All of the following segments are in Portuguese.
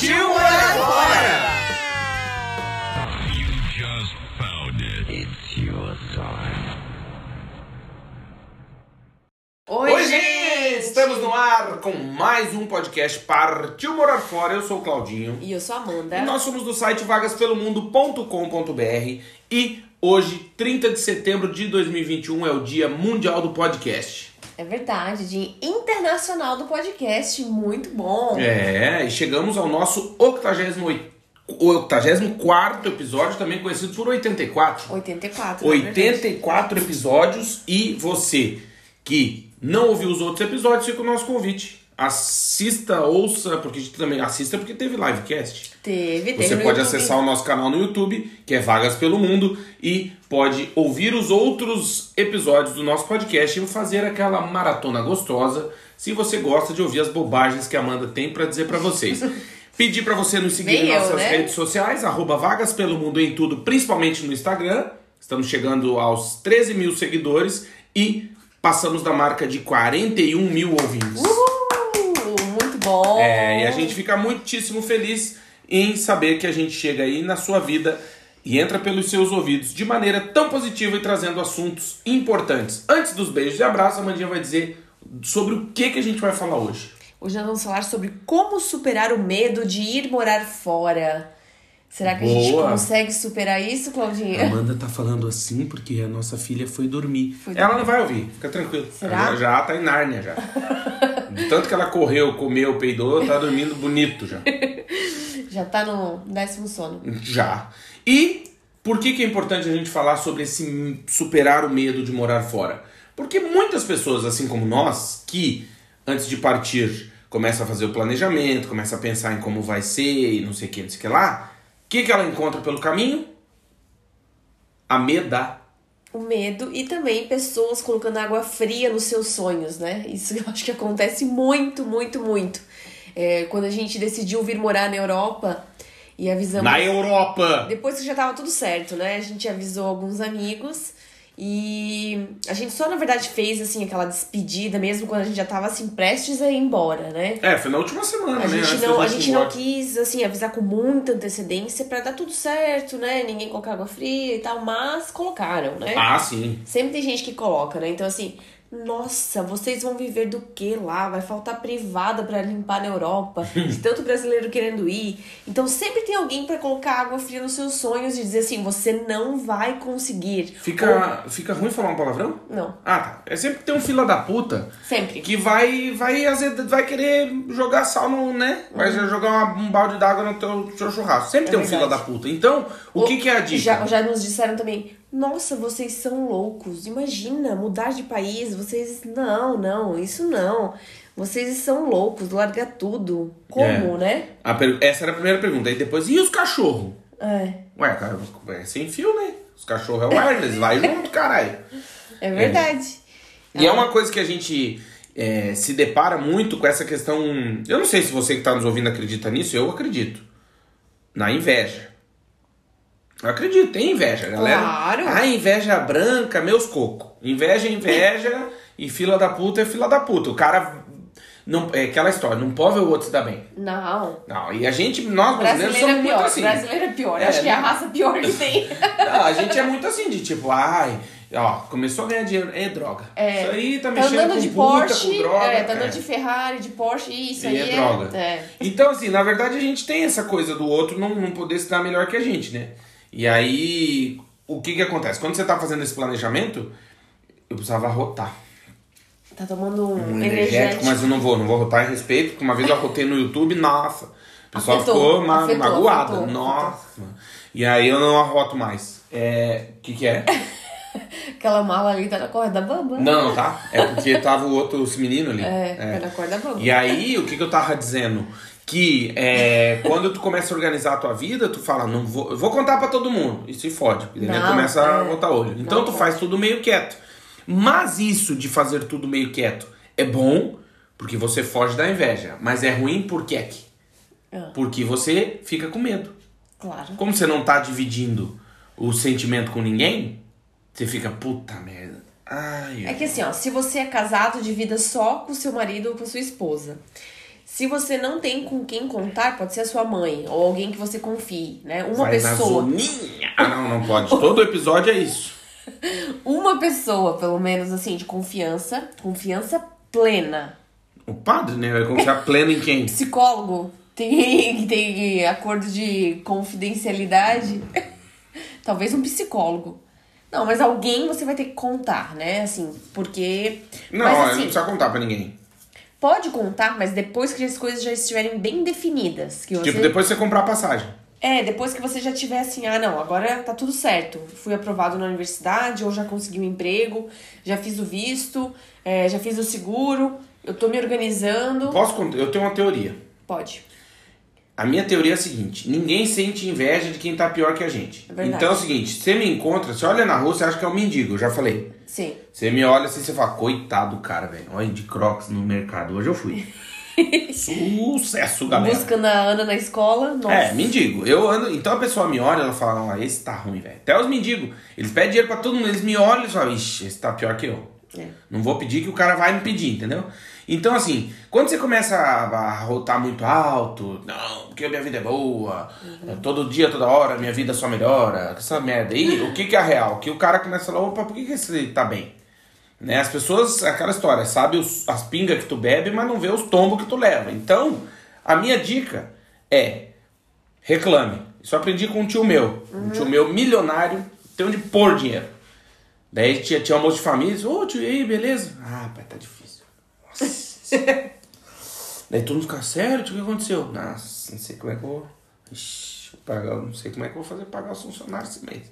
Partiu morar fora! Oi, Oi, gente! Estamos no ar com mais um podcast Partiu Morar Fora. Eu sou o Claudinho. E eu sou a Amanda. E nós somos do site vagaspelomundo.com.br e hoje, 30 de setembro de 2021, é o Dia Mundial do Podcast. É verdade, Dia Internacional do Podcast. Muito bom. É, e chegamos ao nosso 88 84 episódio, também conhecido por 84. 84. na verdade. 84 episódios e você que não ouviu os outros episódios, fica o nosso convite. Assista, ouça, porque a gente também assista porque teve livecast. Teve, teve. Você pode YouTube. acessar o nosso canal no YouTube, que é Vagas pelo Mundo, e pode ouvir os outros episódios do nosso podcast e fazer aquela maratona gostosa, se você gosta de ouvir as bobagens que a Amanda tem pra dizer pra vocês. Pedir pra você nos seguir Nem em eu, nossas né? redes sociais, arroba Vagas pelo Mundo em tudo, principalmente no Instagram. Estamos chegando aos 13 mil seguidores e passamos da marca de 41 mil ouvintes. Uh, muito bom. É, e a gente fica muitíssimo feliz em saber que a gente chega aí na sua vida e entra pelos seus ouvidos de maneira tão positiva e trazendo assuntos importantes. Antes dos beijos e abraços, a Mandinha vai dizer sobre o que, que a gente vai falar hoje. Hoje nós vamos falar sobre como superar o medo de ir morar fora. Será que a gente Boa. consegue superar isso, Claudinha? Amanda tá falando assim porque a nossa filha foi dormir. Foi Ela dormir. não vai ouvir, fica tranquilo. Será? Ela já tá em Nárnia já. Tanto que ela correu, comeu, peidou, tá dormindo bonito já. Já tá no décimo sono. Já. E por que, que é importante a gente falar sobre esse superar o medo de morar fora? Porque muitas pessoas, assim como nós, que antes de partir começa a fazer o planejamento, começa a pensar em como vai ser e não sei o que, não sei o que lá, que, que ela encontra pelo caminho? A meda. O medo e também pessoas colocando água fria nos seus sonhos, né? Isso eu acho que acontece muito, muito, muito. É, quando a gente decidiu vir morar na Europa e avisamos. Na Europa! Depois que já tava tudo certo, né? A gente avisou alguns amigos e a gente só, na verdade, fez assim aquela despedida mesmo quando a gente já tava assim prestes a ir embora, né? É, foi na última semana, A né? gente, não, a gente gente não embora. quis, assim, avisar com muita antecedência pra dar tudo certo, né? Ninguém colocar água fria e tal, mas colocaram, né? Ah, sim. Sempre tem gente que coloca, né? Então, assim, nossa, vocês vão viver do que lá? Vai faltar privada pra limpar na Europa, de tanto brasileiro querendo ir. Então, sempre tem alguém pra colocar água fria nos seus sonhos e dizer assim: você não vai conseguir. Fica, fica ruim falar um palavrão? Ou- Não, Ah, tá. É sempre ter um fila da puta sempre. que vai vai azeda- vai querer jogar sal no, né? Vai jogar uma- um balde d'água no teu, seu churrasco. Sempre Uhum. É tem um fila da verdade. puta. Então, o que, que é a dica? Já, já nos disseram também, nossa, vocês são loucos. Imagina, mudar de país, vocês. Não, não, isso não. Vocês são loucos, larga tudo. Como, É. né? Per- Essa era a primeira pergunta. Aí depois, e os cachorros? É, Ué, cara, é sem fio, né? Os cachorros é wireless, vai junto, caralho. é verdade. E é uma coisa que a gente é, se depara muito com essa questão. Eu não sei se você que tá nos ouvindo acredita nisso, eu acredito. Na inveja. Eu acredito, tem inveja, galera. Claro. Ah, inveja branca, meus coco. Inveja é inveja e fila da puta é fila da puta. O cara. Não, é aquela história, não pode ver o outro se dar bem. Não. Não, e a gente, nós brasileiros, Brasileiro é somos muito pior. assim. Brasileiro é pior. É, Acho que é a né? raça pior que tem. Não, a gente é muito assim, de tipo, ai, ó, começou a ganhar dinheiro, é droga. É, Isso aí tá tá mexendo andando com de puta, Porsche, com droga. é, tá andando é. de Ferrari, de Porsche, isso E aí é droga. É. Então, assim, na verdade a gente tem essa coisa do outro não, não poder se dar melhor que a gente, né? E aí, o que que acontece? Quando você tá fazendo esse planejamento, eu precisava rotar Tá tomando um, um energético. energético, mas eu não vou, não vou rotar em respeito, porque uma vez eu rotei no YouTube, nossa, o pessoal Afetou, ficou ma afetou, magoado, afetou, nossa. E aí eu não arroto mais. É, o que que é? Aquela mala ali tá na corda bamba. Não, não tá. É porque tava o outro esse menino ali. É, tá na corda bamba. E aí, o que, que eu tava dizendo? Que é, quando tu começa a organizar a tua vida, tu fala, não vou, eu vou contar pra todo mundo. E se fode. porque Não, começa a é. botar olho. Então Não tu faz tudo meio quieto. Mas isso de fazer tudo meio quieto é bom, porque você foge da inveja. Mas é ruim por quê? Ah. Porque você fica com medo. Claro. Como você não tá dividindo o sentimento com ninguém, você fica, puta merda. Ai, É que assim, ó, se você é casado, divida só com seu marido ou com sua esposa. Se você não tem com quem contar, pode ser a sua mãe ou alguém que você confie, né? Uma vai na pessoa. zoninha. Ah, não, não pode. Todo episódio é isso. Uma pessoa, pelo menos, assim, de confiança. Confiança plena. O padre, né? Vai confiar pleno em quem? Psicólogo tem, tem acordo de confidencialidade. Talvez um psicólogo. Não, mas alguém você vai ter que contar, né? Assim, porque. Não, mas, não assim, precisa contar pra ninguém. Pode contar, mas depois que as coisas já estiverem bem definidas. Que você... Tipo, depois você comprar a passagem. É, depois que você já tiver assim, ah, não, agora tá tudo certo. Fui aprovado na universidade, ou já consegui um emprego, já fiz o visto, é, já fiz o seguro, eu tô me organizando. Posso contar? Eu tenho uma teoria. Pode. A minha teoria é a seguinte: ninguém sente inveja de quem tá pior que a gente. É verdade. então é o seguinte: você me encontra, você olha na rua, você acha que é um mendigo, eu já falei. Sim. Você me olha assim, você fala, coitado do cara, velho. Olha de crocs no mercado. Hoje eu fui. Sucesso, galera. Buscando a Ana na escola, nossa. É, mendigo. Eu ando. Então a pessoa me olha, ela fala, ah, esse tá ruim, velho. Até os mendigos. Eles pedem dinheiro pra todo mundo, eles me olham e falam, ixi, esse tá pior que eu. É. Não vou pedir que o cara vai me pedir, entendeu? Então, assim, quando você começa a, a rotar muito alto, não, porque a minha vida é boa, todo dia, toda hora, minha vida só melhora, essa merda aí, o que, que é real? Que o cara começa a falar, opa, por que, que esse tá bem? Né? As pessoas, aquela história, sabe os, as pingas que tu bebe, mas não vê os tombos que tu leva. Então, a minha dica é reclame. Isso eu aprendi com um tio meu. Um tio meu milionário, tem onde pôr dinheiro. Daí tinha, tinha almoço de família, ô tio, e aí, beleza? Ah, pai, tá difícil. Nossa. Daí todo mundo fica, sério, o que aconteceu? Nossa, não sei como é que eu vou. Ixi, vou pagar, não sei como é que eu vou fazer pagar os funcionários esse mês.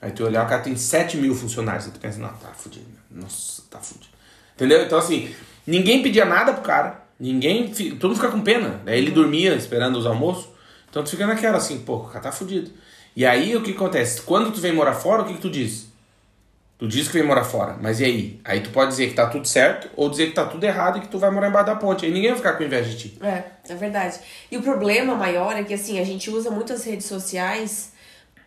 Aí tu olhar, o cara tem 7 mil funcionários. Aí tu pensa, não, tá fudido. Nossa, tá fudido. Entendeu? Então, assim, ninguém pedia nada pro cara. Ninguém. Todo mundo fica com pena. Daí ele dormia esperando os almoços. Então tu fica naquela assim, pô, o cara tá fudido. E aí o que acontece? Quando tu vem morar fora, o que, que tu diz? Tu diz que vem morar fora, mas e aí? Aí tu pode dizer que tá tudo certo ou dizer que tá tudo errado e que tu vai morar embaixo da ponte. Aí ninguém vai ficar com inveja de ti. É, é verdade. E o problema maior é que, assim, a gente usa muito as redes sociais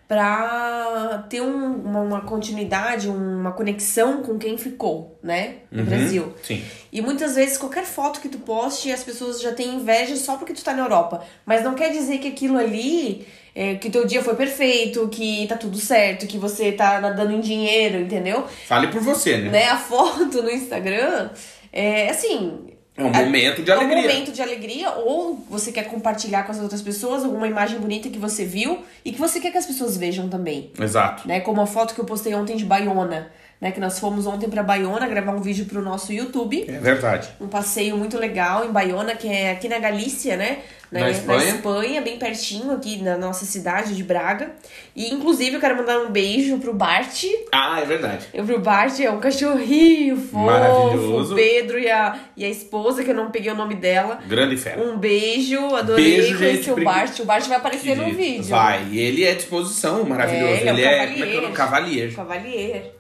pra ter um- uma, uma continuidade, uma conexão com quem ficou, né? No Brasil. Sim. E muitas vezes qualquer foto que tu poste, as pessoas já têm inveja só porque tu tá na Europa. Mas não quer dizer que aquilo ali, é, que teu dia foi perfeito, que tá tudo certo, que você tá nadando em dinheiro, entendeu? Fale por você, né? Né? A foto no Instagram é assim. É um momento de É alegria. um momento de alegria, ou você quer compartilhar com as outras pessoas alguma imagem bonita que você viu e que você quer que as pessoas vejam também. Exato. Né? Como a foto que eu postei ontem de Baiona, né? Que nós fomos ontem pra Baiona gravar um vídeo pro nosso YouTube. É verdade. Um passeio muito legal em Baiona, que é aqui na Galícia, né? Na Espanha. Espanha, bem pertinho aqui na nossa cidade de Braga. E inclusive eu quero mandar um beijo pro Bart. Ah, é verdade. Eu pro Bart é um cachorrinho fofo. Maravilhoso. O Pedro e a, e a esposa, que eu não peguei o nome dela. Grande fera. Um beijo, adorei Beijo, conhecer gente, o brinca- Bart. O Bart vai aparecer no vídeo. Vai, e ele é disposição, maravilhoso. É, ele é um ele é, como é que é o nome? Cavalier. Cavalier.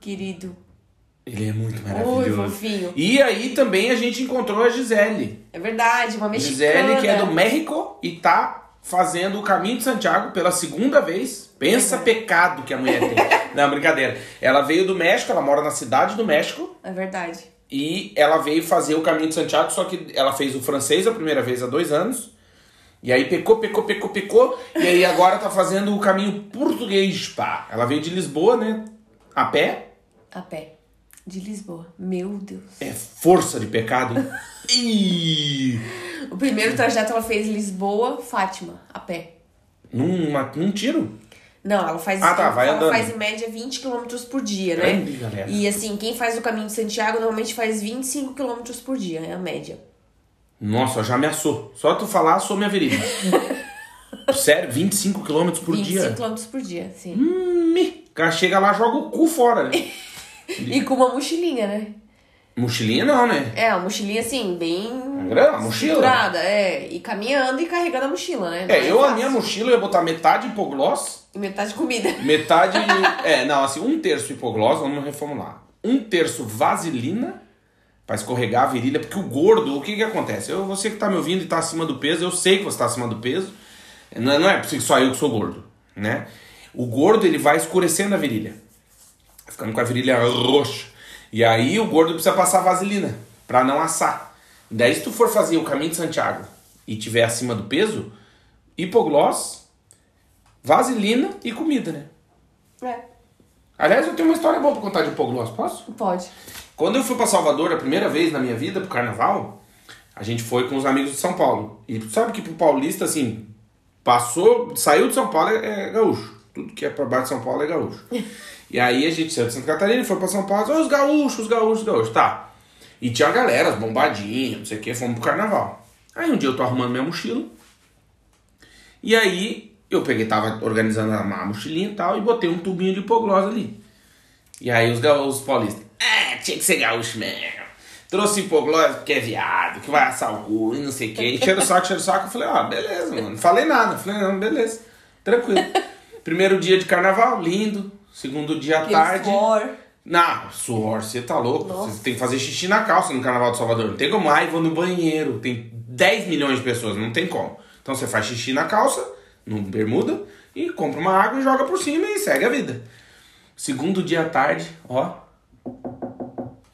Querido. Ele é muito Oi, maravilhoso. fofinho. E aí também a gente encontrou a Gisele. É verdade, uma mexicana. Gisele, que é do México e tá fazendo o caminho de Santiago pela segunda vez. Pensa pecado que a mulher tem. Não, brincadeira. Ela veio do México, ela mora na cidade do México. É verdade. E ela veio fazer o caminho de Santiago, só que ela fez o francês a primeira vez há dois anos. E aí pecou, pecou, pecou, pecou. E aí agora tá fazendo o caminho português, pá. Ela veio de Lisboa, né? A pé. A pé. De Lisboa. Meu Deus. É força de pecado, hein? Ih! O primeiro trajeto ela fez Lisboa, Fátima, a pé. Numa, num tiro. Não, ela faz, Ah, tá, vai ela andando. faz em média 20 km por dia, né? Grande, galera. E assim, quem faz o caminho de Santiago normalmente faz 25 km por dia, é a média. Nossa, já ameaçou. Só tu falar, sou minha verídica. Sério, 25 km por 25 dia? km por dia, sim. Hum, me. Cara chega lá joga o cu fora. Né? E com uma mochilinha, né? Mochilinha não, né? É, uma mochilinha assim, bem. Grande, mochila. estruturada, é. E caminhando e carregando a mochila, né? Não É, eu a fácil. minha mochila eu ia botar metade hipoglós, E metade de comida. metade. é, não, assim, um terço hipoglós, vamos reformular. Um terço vaselina pra escorregar a virilha, porque o gordo, o que que acontece? Eu, você que tá me ouvindo e tá acima do peso, eu sei que você tá acima do peso. Não é, não é só eu que sou gordo, né? O gordo ele vai escurecendo a virilha, ficando com a virilha roxa. E aí o gordo precisa passar vaselina pra não assar. Daí se tu for fazer o caminho de Santiago e tiver acima do peso, hipoglós, vaselina e comida, né? É, Aliás, eu tenho uma história boa pra contar de hipoglós, posso? pode. Quando eu fui pra Salvador a primeira vez na minha vida pro carnaval, a gente foi com os amigos de São Paulo. E tu sabe que pro paulista, assim, passou, saiu de São Paulo é, é gaúcho. Tudo que é pra baixo de São Paulo é gaúcho. e aí a gente saiu de Santa Catarina, foi pra São Paulo, "Ô, os gaúchos, os gaúchos, os gaúchos, tá. E tinha a galera, as bombadinhas, não sei o que, fomos pro carnaval. Aí um dia eu tô arrumando minha mochila. E aí eu peguei, tava organizando a mochilinha e tal, e botei um tubinho de hipoglós ali. E aí os gaúchos paulistas, ah, tinha que ser gaúcho mesmo. Trouxe hipoglós porque é viado, que vai assar o cu e não sei o que. Encheram o saco, encheram o saco. Eu falei, ah, beleza, mano. Não falei nada. Falei, não, beleza. Tranquilo. Primeiro dia de carnaval, lindo. Segundo dia à tarde. suor. Não, suor, você tá louco. Você tem que fazer xixi na calça no Carnaval de Salvador. Não tem como, ai, vou no banheiro. Tem 10 milhões de pessoas, não tem como. Então você faz xixi na calça, no bermuda, e compra uma água e joga por cima e segue a vida. Segundo dia à tarde, ó.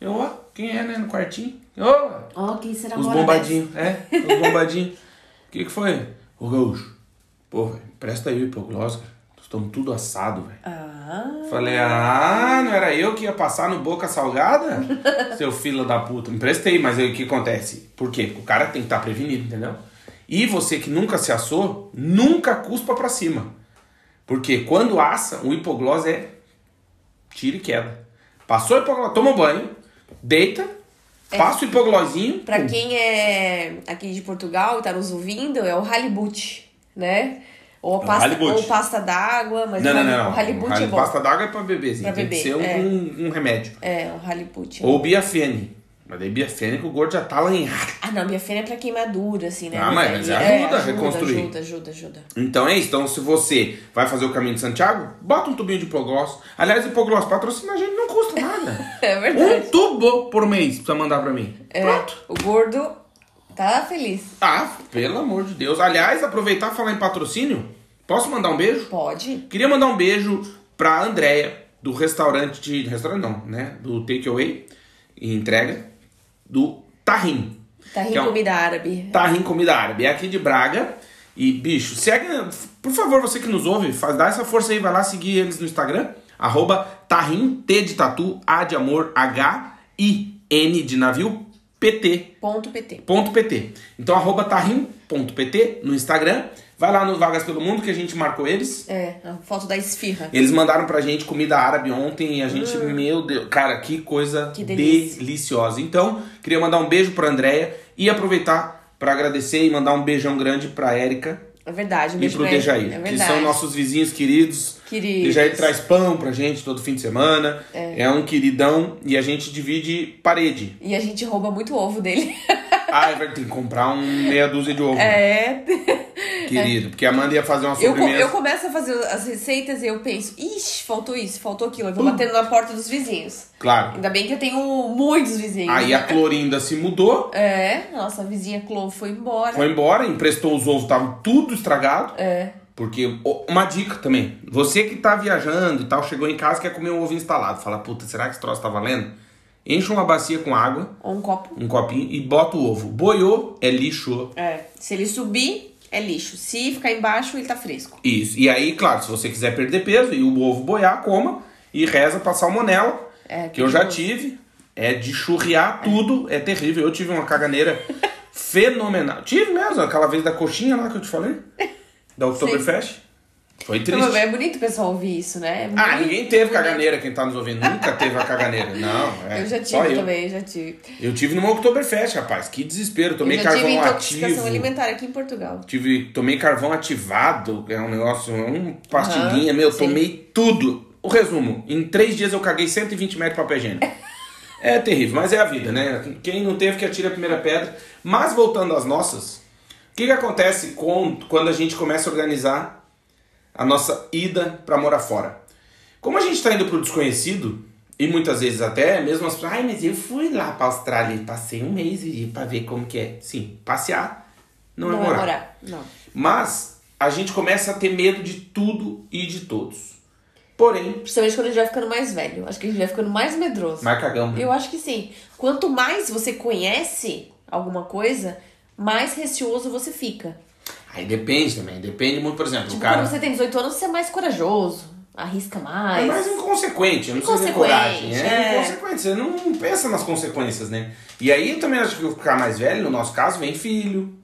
Eu, ó, quem é, né, no quartinho? Ó, Ó, quem será os bombadinhos, é, os bombadinhos. O que que foi? Ô, gaúcho, pô, presta aí o hipoglós, Estamos tudo assado, velho. Ah, Falei, ah, não era eu que ia passar no Boca Salgada? Seu filho da puta. Emprestei, mas aí o que acontece? Por quê? Porque o cara tem que estar prevenido, entendeu? E você que nunca se assou, nunca cuspa pra cima. Porque quando assa, o hipoglós é tira e queda. Passou o hipoglós, toma um banho, deita, passa o hipoglósinho. pra pum. quem é aqui de Portugal e tá nos ouvindo, é o halibut, né? Ou, pasta, halibut. ou pasta d'água, mas Não, o, não, não. não. o halibut O é bom. Pasta d'água é pra beber, assim. Pra tem beber, que ser um, é. um, um remédio. É, o halibut. Ou biafene. Mas daí biafene que o gordo já tá lanhado. Ah, não, minha fena é pra queimadura, assim, né? Ah, mas- mas ajuda a reconstruir. Ajuda, ajuda, ajuda. Então é isso. Então, se você vai fazer o caminho de Santiago, bota um tubinho de hipoglós. Aliás, hipoglós patrocina a gente, não custa nada. É um verdade. tubo por mês precisa mandar pra mim. É, Pronto. o gordo tá feliz. Ah, pelo amor de Deus. Aliás, aproveitar e falar em patrocínio. Posso mandar um beijo? Pode. Queria mandar um beijo pra Andréia, do restaurante de. Restaurante não, né? Do Takeaway e entrega. Do Tahrim. Rindo Que é um- comida árabe. Tahrim Comida Árabe. É aqui de Braga. E, bicho, segue. Por favor, você que nos ouve, faz, dá essa força aí, vai lá seguir eles no Instagram. Arroba Tahrim, T de tatu, A de amor, H, I, N de navio, PT. Ponto PT. Ponto .pt. Então, arroba tahrim.pt no Instagram. Vai lá no Vagas Pelo Mundo que a gente marcou eles. É, a foto da esfirra. Eles mandaram pra gente comida árabe ontem e a gente, meu Deus, cara, que coisa Hum. Que deliciosa. Então, queria mandar um beijo pra Andréia e aproveitar pra agradecer e mandar um beijão grande pra Érica É verdade, um e beijo pro pra ele. Dejair, É que verdade. são nossos vizinhos queridos. Queridos. Dejair traz pão pra gente todo fim de semana. É. um queridão e a gente divide parede. E a gente rouba muito ovo dele. Ah, é verdade, tem que comprar um meia dúzia de ovo. É. Querido, porque a Amanda ia fazer uma sobremesa. eu começo a fazer as receitas e eu penso, ixi, faltou isso, faltou aquilo. Eu vou batendo na porta dos vizinhos. Claro. Ainda bem que eu tenho muitos vizinhos. Aí a Clorinda se mudou, É, nossa, a vizinha Clo foi embora. foi embora, emprestou os ovos, estavam tudo estragado. É. Porque, uma dica também, você que tá viajando e tal, chegou em casa e quer comer um ovo instalado, fala, puta, será que esse troço tá valendo? Enche uma bacia com água, Ou um copo. um copinho e bota o ovo. Boiou, é lixo. É. Se ele subir, é lixo. Se ficar embaixo, ele tá fresco. Isso. E aí, claro, se você quiser perder peso e o ovo boiar, coma e reza pra salmonela, É, que eu já tive. É de churriar tudo, é terrível. Eu tive uma caganeira fenomenal. Tive mesmo, aquela vez da coxinha lá que eu te falei, da Oktoberfest. Foi triste. Não, é bonito o pessoal ouvir isso, né? É Ah, ninguém teve bonito. caganeira, quem tá nos ouvindo. Nunca teve a caganeira. Não, é. Eu já só tive eu. também, já tive. Eu tive numa Oktoberfest, rapaz. Que desespero. Tomei eu já tive carvão intoxicação ativo. alimentar aqui em Portugal. Tive, tomei carvão ativado, é um negócio, um pastilhinha, Aham, meu, sim. tomei tudo. o resumo. Em três dias eu caguei 120 metros de papel higiênico. É terrível, mas é a vida, né? Quem não teve que atire a primeira pedra. Mas voltando às nossas, o que, que acontece com, quando a gente começa a organizar a nossa ida para morar fora? Como a gente está indo para o desconhecido, e muitas vezes até mesmo as pessoas, ai, mas eu fui lá para Austrália e passei um mês para ver como que é. Sim, passear não, Não é é morar. morar. Não. Mas a gente começa a ter medo de tudo e de todos. Porém, Principalmente quando a gente vai ficando mais velho. Acho que a gente vai ficando mais medroso. mais né? Eu acho que sim. Quanto mais você conhece alguma coisa, mais receoso você fica. Aí depende também, depende muito, por exemplo, Tipo, o cara. quando você tem 18 anos, você é mais corajoso. Arrisca É mais. mais inconsequente, não precisa ter Inconsequente, coragem. É, é. inconsequente, você não pensa nas consequências, né? E aí eu também acho que ficar mais velho, no nosso caso, vem filho,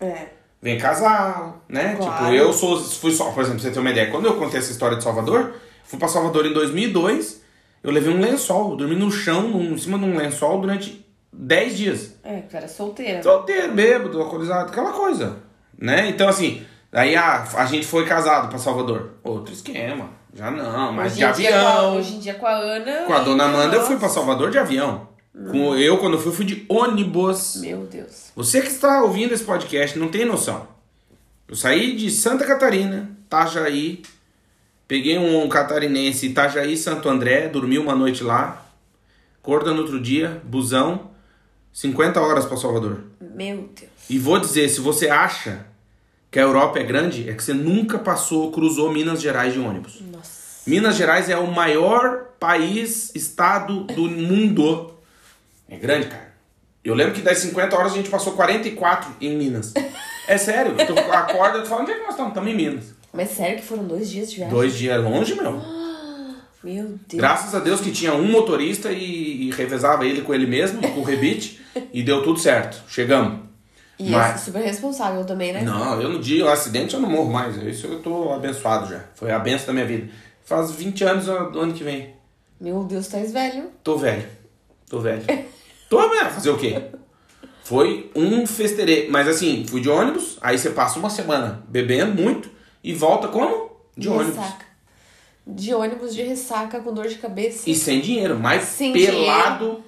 É. vem casal, né? Claro. Tipo, eu sou, fui só, por exemplo, pra você ter uma ideia, quando eu contei essa história de Salvador, fui pra Salvador em 2002, eu levei um lençol, eu dormi no chão, num- em cima de um lençol durante 10 dias. É, cara, solteira. Solteiro, bêbado, alcoolizado, aquela coisa, né? Então, assim, aí a, a gente foi casado pra Salvador. Outro esquema, já não, mas hoje de com a- avião. hoje em dia com a Ana. Com a dona Amanda eu fui pra Salvador de avião. Com eu, quando fui, fui de ônibus. Meu Deus. Você que está ouvindo esse podcast não tem noção. Eu saí de Santa Catarina, Itajaí, peguei um catarinense, Itajaí, Santo André, dormi uma noite lá, acorda no outro dia, busão, 50 horas para Salvador. Meu Deus. E vou dizer, se você acha que a Europa é grande, é que você nunca passou, cruzou Minas Gerais de ônibus. Nossa. Minas Gerais é o maior país, estado do mundo. É grande, cara. Eu lembro que das 50 horas a gente passou 44 em Minas. É sério, tu acorda e tu fala, onde é que nós estamos? Estamos em Minas. Mas sério que foram dois dias de viagem? Dois dias longe, meu. Meu Deus. Graças a Deus que tinha um motorista e, e revezava ele com ele mesmo, com o rebite, e deu tudo certo. Chegamos. E Mas- é super responsável também, né? Não, eu no dia do acidente eu não morro mais. Isso eu tô abençoado já. Foi a benção da minha vida. Faz 20 anos do ano que vem. Meu Deus, tá velho. Tô velho. Tô velho. Tô velho. Fazer o quê? Foi um festerê. Mas assim, fui de ônibus, aí você passa uma semana bebendo muito e volta como? De ônibus. ressaca. De ônibus de ressaca com dor de cabeça. E sem dinheiro, mais Sem pelado,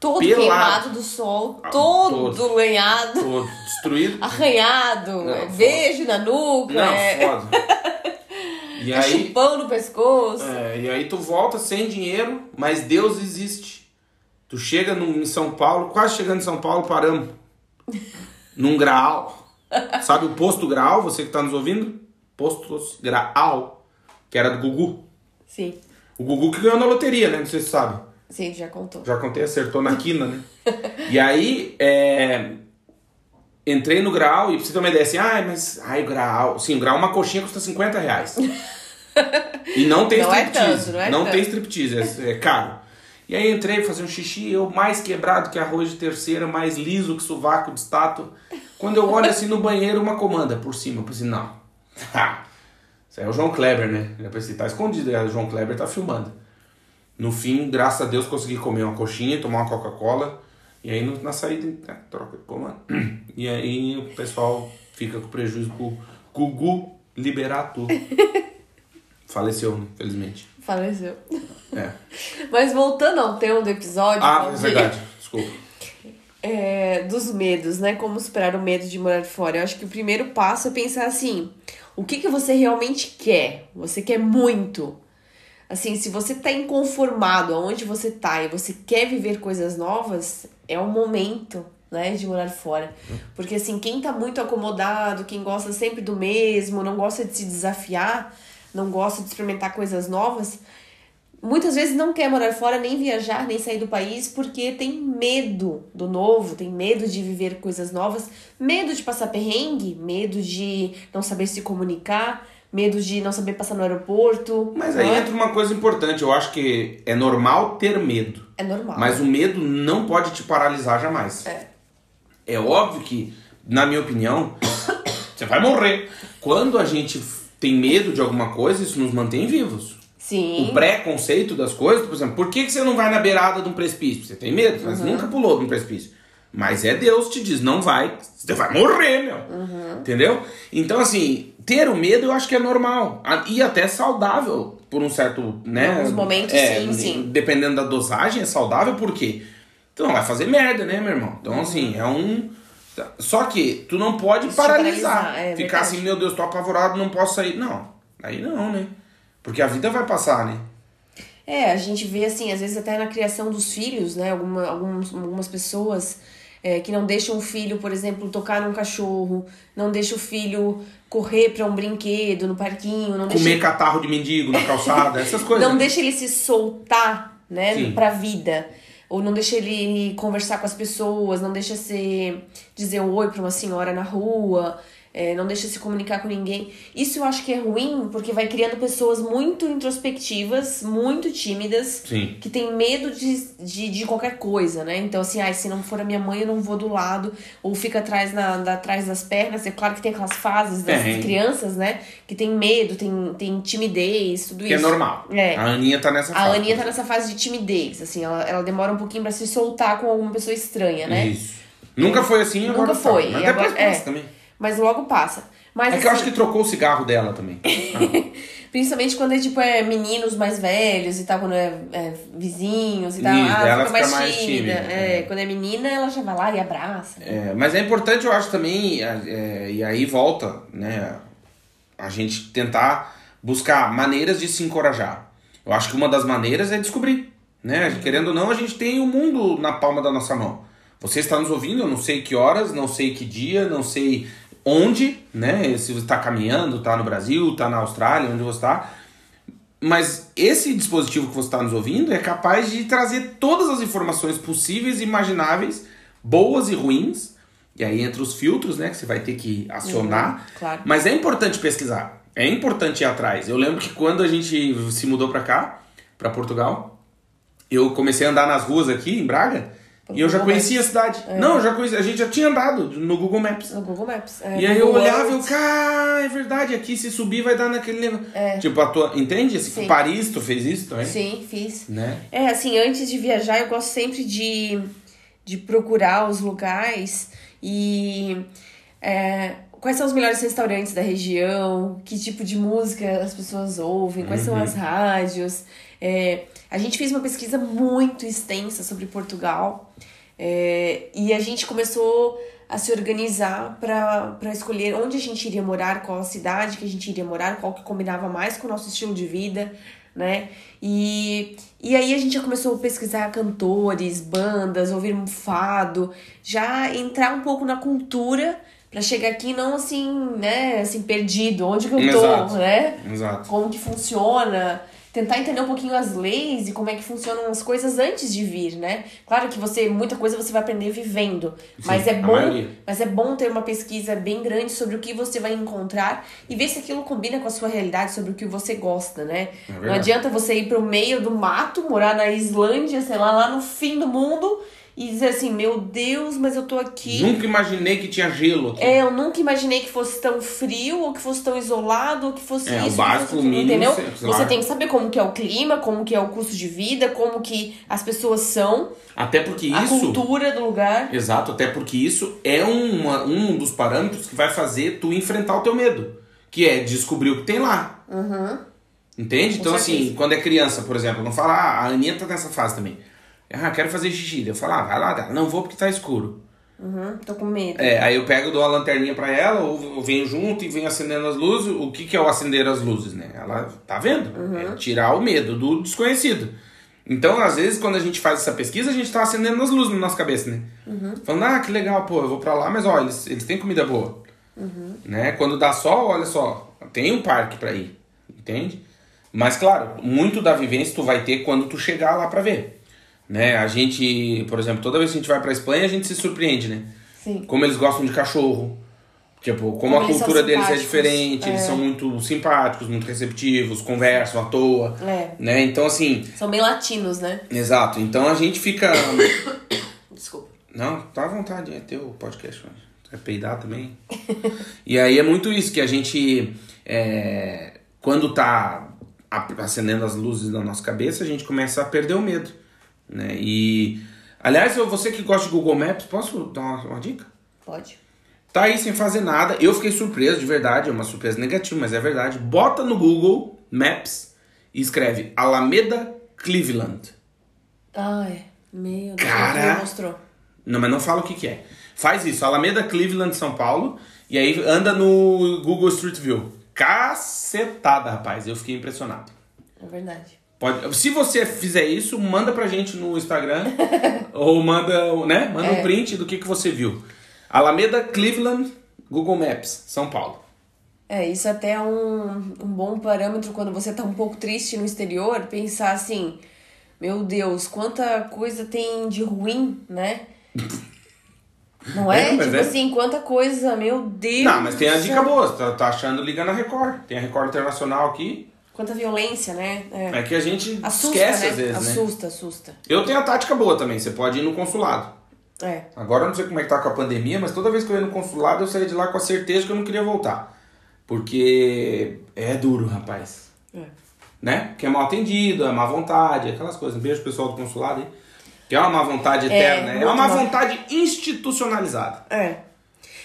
todo pelado. queimado do sol, Ah, todo, todo. lenhado, todo destruído. arranhado, Não, é na nuca, Não, é, foda. E é aí, chupão no pescoço. É, e aí tu volta sem dinheiro, mas Deus existe. Tu chega no, em São Paulo, quase chegando em São Paulo, paramos. Num graal. Sabe o posto graal, você que tá nos ouvindo? Postos graal, que era do Gugu. Sim, O Gugu que ganhou na loteria, né? Não sei se você sabe. Sim, já contou. Já contei, acertou na quina, né? e aí, é, entrei no grau e pra você ter uma ideia assim, ai, mas, ai, grau. Sim, grau, uma coxinha custa 50 reais. e não tem Não é striptease. tanto, não é não tanto. tem striptease, é, é caro. E aí entrei fazer um xixi, eu mais quebrado que arroz de terceira, mais liso que sovaco de estátua. Quando eu olho assim no banheiro, uma comanda por cima. Eu pensei, não. Isso aí é o João Kleber, né? Eu pensei, tá escondido, é, o João Kleber tá filmando. No fim, graças a Deus, consegui comer uma coxinha, tomar uma Coca-Cola. E aí na saída, tá, troca de comando. E aí o pessoal fica com prejuízo pro Gugu Liberato. Faleceu, né? Felizmente. Faleceu. É. Mas voltando ao tema do episódio, Ah, é verdade. Desculpa. é, dos medos, né? Como superar o medo de morar fora. Eu acho que o primeiro passo é pensar assim: o que, que você realmente quer? Você quer muito. Assim, se você tá inconformado aonde você tá e você quer viver coisas novas, é o momento, né, de morar fora. Porque assim, quem tá muito acomodado, quem gosta sempre do mesmo, não gosta de se desafiar, não gosta de experimentar coisas novas, muitas vezes não quer morar fora, nem viajar, nem sair do país, porque tem medo do novo, tem medo de viver coisas novas, medo de passar perrengue, medo de não saber se comunicar, medo de não saber passar no aeroporto. Mas aí é? entra uma coisa importante. Eu acho que é normal ter medo. É normal. Mas o medo não pode te paralisar jamais. É. É óbvio que, na minha opinião, você vai morrer. Quando a gente tem medo de alguma coisa, isso nos mantém vivos. Sim. O preconceito das coisas, por exemplo, por que, que você não vai na beirada de um precipício? Você tem medo, mas nunca pulou de um precipício. Mas é Deus que te diz, não vai, você vai morrer, meu. Entendeu? Então, assim, ter o medo eu acho que é normal. E até saudável, por um certo. Né? Em alguns momentos, é, sim, sim. Dependendo da dosagem, é saudável porque tu não vai fazer merda, né, meu irmão? Então, assim, é um. Só que tu não pode Isso paralisar. paralisar, é ficar assim, meu Deus, tô apavorado, não posso sair. Não, aí não, né? Porque a vida vai passar, né? É, a gente vê assim, às vezes até na criação dos filhos, né? Alguma, alguns, algumas pessoas é, que não deixam o filho, por exemplo, tocar num cachorro, não deixa o filho correr pra um brinquedo no parquinho, não Comer deixa, catarro de mendigo na calçada, essas coisas. não deixa ele se soltar, né, Sim. pra vida. Ou não deixa ele conversar com as pessoas, não deixa se dizer um oi pra uma senhora na rua, é, não deixa se comunicar com ninguém. Isso eu acho que é ruim, porque vai criando pessoas muito introspectivas, muito tímidas, Sim. que tem medo de, de, de qualquer coisa, né? Então, assim, ai, se não for a minha mãe, eu não vou do lado, ou fica atrás, na, da, atrás das pernas. É claro que tem aquelas fases das Tem. crianças, né? Que tem medo, tem, tem timidez, tudo Que é isso. normal. É. A Aninha tá nessa A fase. Aninha tá nessa fase de timidez, assim, ela, ela demora um pouquinho pra se soltar com alguma pessoa estranha, né? Isso. Nunca foi assim, agora Nunca tá. foi, Mas e depois agora- é. também. Mas logo passa. Mas, É que eu assim, acho que trocou o cigarro dela também. Principalmente quando é, tipo, é meninos mais velhos e tal, quando é, é vizinhos e tal. Isso, ah, ela fica mais mais tímida. tímida, É, é. quando é menina, ela já vai lá e abraça. É, mas é importante, eu acho também, é, e aí volta, né, a gente tentar buscar maneiras de se encorajar. Eu acho que uma das maneiras é descobrir, né? Querendo ou não, a gente tem o mundo na palma da nossa mão. Você está nos ouvindo, eu não sei que horas, não sei que dia, não sei onde, né? Se você está caminhando, está no Brasil, está na Austrália, onde você está. Mas esse dispositivo que você está nos ouvindo é capaz de trazer todas as informações possíveis e imagináveis, boas e ruins. E aí entra os filtros, né? Que você vai ter que acionar. Uhum, claro. Mas é importante pesquisar. É importante ir atrás. Eu lembro que quando a gente se mudou pra cá, pra Portugal, eu comecei a andar nas ruas aqui em Braga e eu já Google conhecia a cidade. É. Não, eu já conhecia, a gente já tinha andado no Google Maps. No Google Maps. É, E aí eu Google olhava e eu, cara, é verdade, aqui se subir vai dar naquele negócio. É. Tipo, a tua. Entende? Sim. Paris, tu fez isso também? Sim, fiz. Né? É, assim, antes de viajar, eu gosto sempre de, de procurar os lugares e é, quais são os melhores restaurantes da região, que tipo de música as pessoas ouvem, quais são as rádios. É, a gente fez uma pesquisa muito extensa sobre Portugal é, e a gente começou a se organizar para escolher onde a gente iria morar, qual a cidade que a gente iria morar, qual que combinava mais com o nosso estilo de vida, né? E, e aí a gente já começou a pesquisar cantores, bandas, ouvir um fado, já entrar um pouco na cultura para chegar aqui não assim, né, assim perdido, onde que eu tô, Exato. né? Exato. como que funciona, tentar entender um pouquinho as leis e como é que funcionam as coisas antes de vir, né? Claro que você muita coisa você vai aprender vivendo, mas é bom, maioria. mas é bom ter uma pesquisa bem grande sobre o que você vai encontrar e ver se aquilo combina com a sua realidade, sobre o que você gosta, né? É Não adianta você ir pro meio do mato, morar na Islândia, sei lá, lá no fim do mundo e dizer assim, meu Deus, mas eu tô aqui. Nunca imaginei que tinha gelo aqui. É, eu nunca imaginei que fosse tão frio, ou que fosse tão isolado, ou que fosse É, o isso, básico, que fosse o mínimo, entendeu? sei Você tem que saber como que é o clima, como que é o custo de vida, como que as pessoas são, Até porque a isso. cultura do lugar. Exato, até porque isso é uma, um dos parâmetros que vai fazer tu enfrentar o teu medo. Que é descobrir o que tem lá. Entende? Com então, assim, certeza. quando é criança, por exemplo, não fala, ah, a Aninha tá nessa fase também. Ah, quero fazer xixi. Eu falo, ah, vai lá, dá. não vou porque tá escuro. Uhum, tô com medo. É, aí eu pego, dou a lanterninha pra ela, ou eu venho junto e venho acendendo as luzes. O que, que é o acender as luzes, né? Ela tá vendo. É tirar o medo do desconhecido. Então, às vezes, quando a gente faz essa pesquisa, a gente tá acendendo as luzes na nossa cabeça, né? Falando, ah, que legal, pô, eu vou pra lá, mas ó, eles, eles têm comida boa. Né? Quando dá sol, olha só, tem um parque pra ir. Entende? Mas, claro, muito da vivência tu vai ter quando tu chegar lá pra ver. Né? A gente, por exemplo, toda vez que a gente vai pra Espanha, a gente se surpreende, né? Sim. como eles gostam de cachorro. Tipo, como, Como a eles cultura deles é diferente, eles É. são muito simpáticos, muito receptivos, conversam à toa. É. Né? Então, assim, São bem latinos, né? exato. Então a gente fica. Desculpa. Não, tá à vontade, é teu podcast. Vai peidar também. e aí é muito isso, que a gente. é, quando tá acendendo as luzes na nossa cabeça, a gente começa a perder o medo. Né? E. Aliás, você que gosta de Google Maps, posso dar uma- uma dica? Pode. Tá aí sem fazer nada. Eu fiquei surpreso, de verdade, é uma surpresa negativa, mas é verdade. Bota no Google Maps e escreve Alameda Cleveland. Ai, meu Deus. Cara. Ele mostrou. Não, mas não fala o que, que é. Faz isso, Alameda Cleveland, São Paulo, e aí anda no Google Street View. Cacetada, rapaz. Eu fiquei impressionado. É verdade. Pode, se você fizer isso, manda pra gente no Instagram ou manda, né? Manda É. um print do que, que você viu. Alameda Cleveland, Google Maps, São Paulo. É, isso até é um, um bom parâmetro quando você tá um pouco triste no exterior, pensar assim, meu Deus, quanta coisa tem de ruim, né? Não é? É, tipo é. assim, quanta coisa, meu Deus. Não, mas tem a dica boa. Tá, tá achando, liga na Record. Tem a Record Internacional aqui. Quanta violência, né? É. É que a gente Assusta, esquece né? às vezes, né? assusta, assusta. Eu tenho a tática boa também. Você pode ir no consulado. É. Agora eu não sei como é que tá com a pandemia, mas toda vez que eu ia no consulado eu saía de lá com a certeza que eu não queria voltar. Porque é duro, rapaz. É. Né? Porque é mal atendido, é má vontade, aquelas coisas. Um beijo pro pessoal do consulado aí. Que é uma má vontade eterna, é, muito uma má má- vontade institucionalizada. É.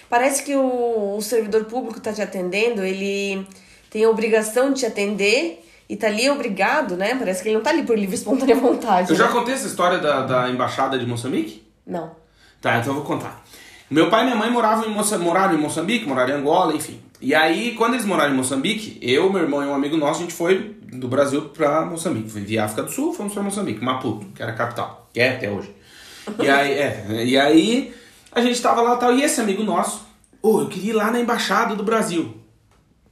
Parece que o, o servidor público tá te atendendo, ele tem a obrigação de te atender e tá ali obrigado, né? Parece que ele não tá ali por livre e espontânea vontade. Eu já né? contei essa história da, da embaixada de Moçambique? Não. Tá, então eu vou contar. Meu pai e minha mãe moravam em, Moça, moraram em Moçambique, moraram em Angola, enfim. E aí, quando eles moraram em Moçambique, eu, meu irmão e um amigo nosso, a gente foi do Brasil pra Moçambique. Foi via África do Sul, fomos pra Moçambique, Maputo, que era a capital, que é até hoje. E aí, é, e aí a gente tava lá e tal, e esse amigo nosso, ô, eu queria ir lá na embaixada do Brasil.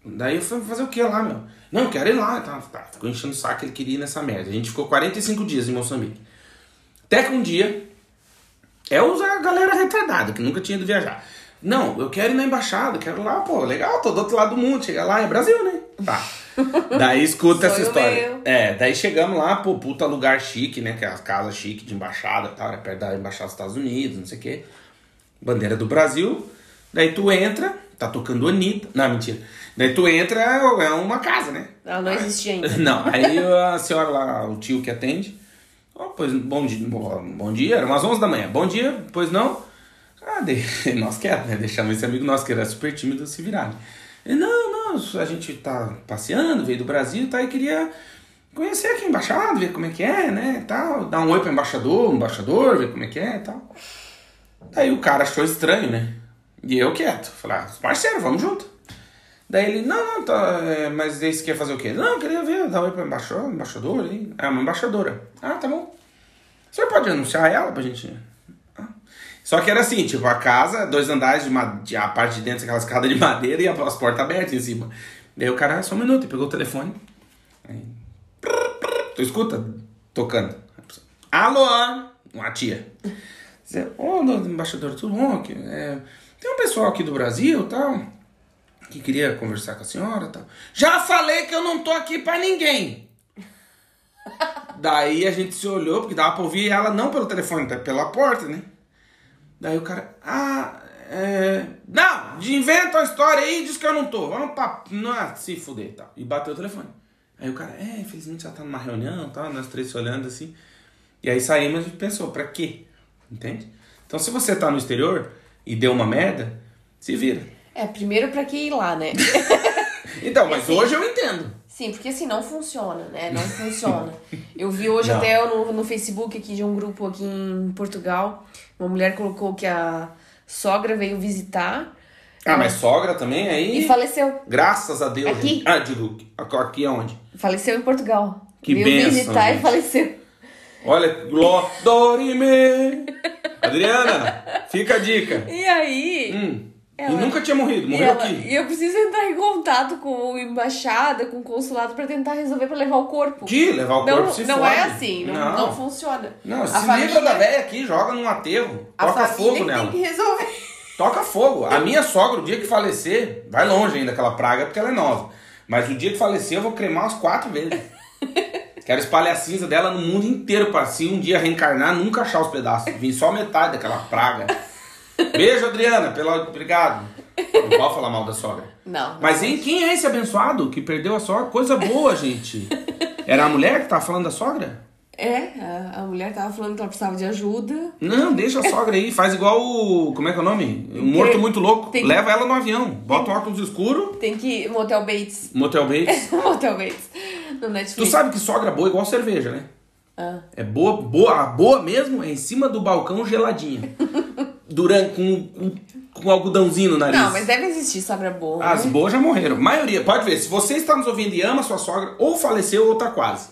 Daí eu fui fazer o que lá, meu? Não, eu quero ir lá. Tá, tá, ficou enchendo o saco, ele queria ir nessa merda. A gente ficou 45 dias em Moçambique. Até que um dia, é a galera retardada, que nunca tinha ido viajar. Não, eu quero ir na embaixada, quero ir lá, pô, legal, tô do outro lado do mundo, chega lá, é Brasil, né? Tá. Daí escuta essa história. meu. É, daí chegamos lá, pô, puta lugar chique, né? Que é as casas chique de embaixada e tal, era perto da embaixada dos Estados Unidos, não sei o quê. Bandeira do Brasil. Daí tu entra, tá tocando Anitta. Não, mentira. Daí tu entra, é uma casa, né? Ela não existia ainda. Não, aí a senhora lá, o tio que atende, ó, pois bom dia, bom, dia, era umas 11 da manhã, bom dia, pois não? Ah, de, nós quietos, né, deixamos esse amigo nosso que era super tímido se virar, né? Ele, não, não, a gente tá passeando, veio do Brasil, tá, e queria conhecer aqui a embaixada, ver como é que é, né, tal, dar um oi pro embaixador, embaixador, ver como é que é, tal. Daí o cara achou estranho, né, e eu quieto, falei, ah, parceiro, vamos junto. Daí ele, não, não, tá, é, mas daí você quer fazer o quê? Não, eu queria ver, dar oi pro embaixador, embaixador aí. É uma embaixadora. Ah, tá bom. Senhor pode anunciar ela pra gente? Ah. Só que era assim, tipo, a casa, dois andares de, de a parte de dentro, aquela escada de madeira e as portas abertas em cima. Daí o cara, "Ah, só um minuto, ele pegou o telefone. Aí, tu escuta? Tocando. Alô? Uma tia. Dizer, Ô, dona embaixadora, tudo bom? Aqui, é, tem um pessoal aqui do Brasil e tal que queria conversar com a senhora tal. Já falei que eu não tô aqui pra ninguém. Daí a gente se olhou, porque dava pra ouvir ela não pelo telefone, tá pela porta, né? Daí o cara, ah, é... Não, inventa uma história aí e diz que eu não tô. Vamos pra... Não, se fuder e tal. E bateu o telefone. Aí o cara, é, infelizmente já tá numa reunião tal, nós três se olhando assim. E aí saímos e pensou, pra quê? Entende? Então se você tá no exterior e deu uma merda, se vira. É, primeiro pra que ir lá, né? Então, mas hoje eu entendo. Sim, porque assim, não funciona, né? Não funciona. Eu vi hoje Não. até no, no Facebook aqui de um grupo aqui em Portugal, uma mulher colocou que a sogra veio visitar Ah, mas sogra também aí. e faleceu. Graças a Deus. Aqui? gente. Ah, digo, aqui aonde? Faleceu em Portugal. Que veio bênção, visitar gente. e faleceu. Olha, gló, dorime. Adriana, fica a dica. E aí. Hum. Ela- E nunca tinha morrido, E, morreu ela- aqui. e eu preciso entrar em contato com a embaixada, com o consulado pra tentar resolver pra levar o corpo. Que levar o não, corpo se não fode. é assim, não, Não. não. funciona. Não, A se família- livra da velha aqui, joga num aterro, A toca fogo que nela. tem que resolver. Toca fogo. A minha sogra, o dia que falecer, vai longe ainda aquela praga, porque ela é nova. Mas o dia que falecer, eu vou cremar umas quatro vezes. Quero espalhar a cinza dela no mundo inteiro pra se um dia reencarnar, nunca achar os pedaços. Vim só metade daquela praga. Beijo, Adriana. Pela... Obrigado. Não pode falar mal da sogra. Não. Mas hein, quem é esse abençoado que perdeu a sogra? Coisa boa, gente. Era a mulher que tava falando da sogra? É, a, a mulher tava falando que ela precisava de ajuda. Não, deixa a sogra aí, faz igual o. Como é que é o nome? Um morto muito louco. Tem- Leva ela no avião, bota um óculos escuro, Tem que. Motel Bates. motel Bates. Motel Bates. No Tu Netflix. sabe que sogra boa é igual cerveja, né? Ah. É boa, boa, a boa mesmo é em cima do balcão geladinha. Durante, com, com, com algodãozinho no nariz. Não, mas deve existir sogra boa. As né? boas já morreram. Maioria, pode ver, se você está nos ouvindo e ama sua sogra, ou faleceu ou tá quase.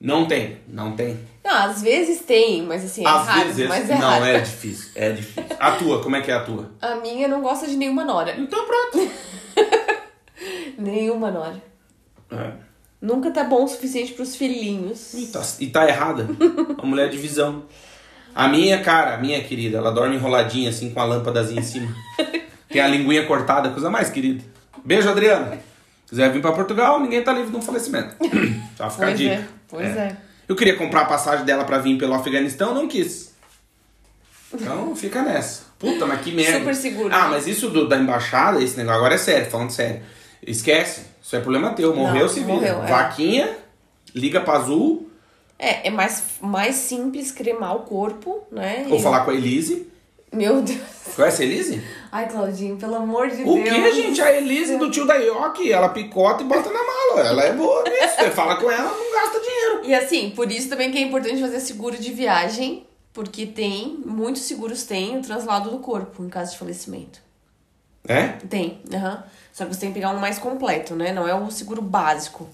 Não tem, não tem. Não, às vezes tem, mas assim, é Às raro. vezes, mas é não, raro. é difícil, é difícil. A tua, como é que é a tua? A minha não gosta de nenhuma nora. Então pronto. Nenhuma nora. É. Nunca tá bom o suficiente pros filhinhos. E tá, e tá errada. A mulher de visão. A minha, cara, a minha querida, ela dorme enroladinha assim com a lâmpadazinha em cima. Tem a linguinha cortada, coisa mais querida. Beijo, Adriana. Quiser vir pra Portugal, ninguém tá livre de um falecimento. Só ficar a Pois dica. é, pois é. Eu queria comprar a passagem dela pra vir pelo Afeganistão, não quis. Então fica nessa. Puta, mas que merda. Super seguro, Ah, né? mas isso do- da embaixada, esse negócio agora é sério, falando sério. Esquece. Isso é problema teu. Morreu, Não, se vira. morreu, é. Vaquinha, liga pra azul, É, é mais, mais simples cremar o corpo, né? ou E- falar com a Elise. Meu Deus. Conhece a Elise? Ai, Claudinho, pelo amor de O Deus. que, gente? A Elise do tio da Ioki, ela picota e bota na mala. Ela é boa nisso. Você fala com ela, não gasta dinheiro. E assim, por isso também que é importante fazer seguro de viagem, porque tem, muitos seguros têm o translado do corpo em caso de falecimento. É? Tem, aham. Só que você tem que pegar um mais completo, né? Não é o seguro básico.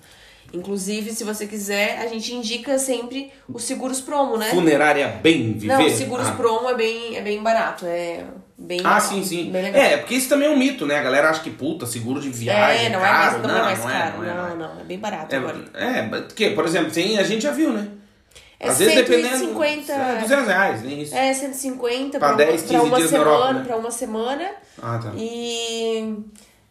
Inclusive, se você quiser, a gente indica sempre os seguros promo, né? Funerária bem viver. Não, os seguros ah. promo é bem, é bem barato, é bem Ah, legal, sim, sim. É, porque isso também é um mito, né? A galera acha que, puta, seguro de viagem É, não caro. é mais, não, não, é mais não caro. não é, não, não é. não, é bem barato agora. É, é, porque, por exemplo, tem, a gente já viu, né? É Às vezes, dependendo. 150, É, 200 reais, nem isso. É, 150 Pra pra, 10, uma, 15 pra uma dias na semana, Europa, né? pra uma semana Ah, tá. e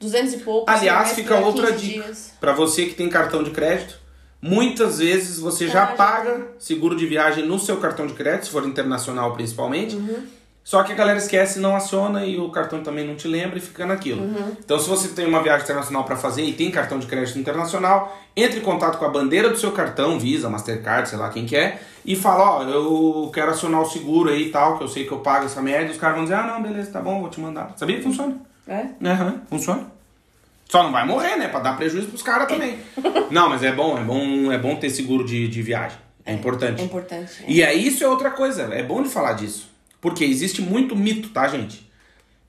200 e poucos. Aliás, reais fica outra 15 dica. Pra você que tem cartão de crédito, muitas vezes você já Ah, já paga seguro de viagem no seu cartão de crédito, se for internacional principalmente. Uhum. Só que a galera esquece, não aciona e o cartão também não te lembra e fica naquilo. Uhum. Então, se você tem uma viagem internacional para fazer e tem cartão de crédito internacional, entre em contato com a bandeira do seu cartão, Visa, Mastercard, sei lá quem quer, e fala: Ó, eu quero acionar o seguro aí e tal, que eu sei que eu pago essa merda. Os caras vão dizer: Ah, não, beleza, tá bom, vou te mandar. Sabia que funciona? É? Aham, funciona. Só não vai morrer, né? Pra dar prejuízo pros caras também. não, mas é bom, é bom, é bom ter seguro de, de viagem. É importante. É importante. é. E aí isso é outra coisa, é bom de falar disso. Porque existe muito mito, tá, gente?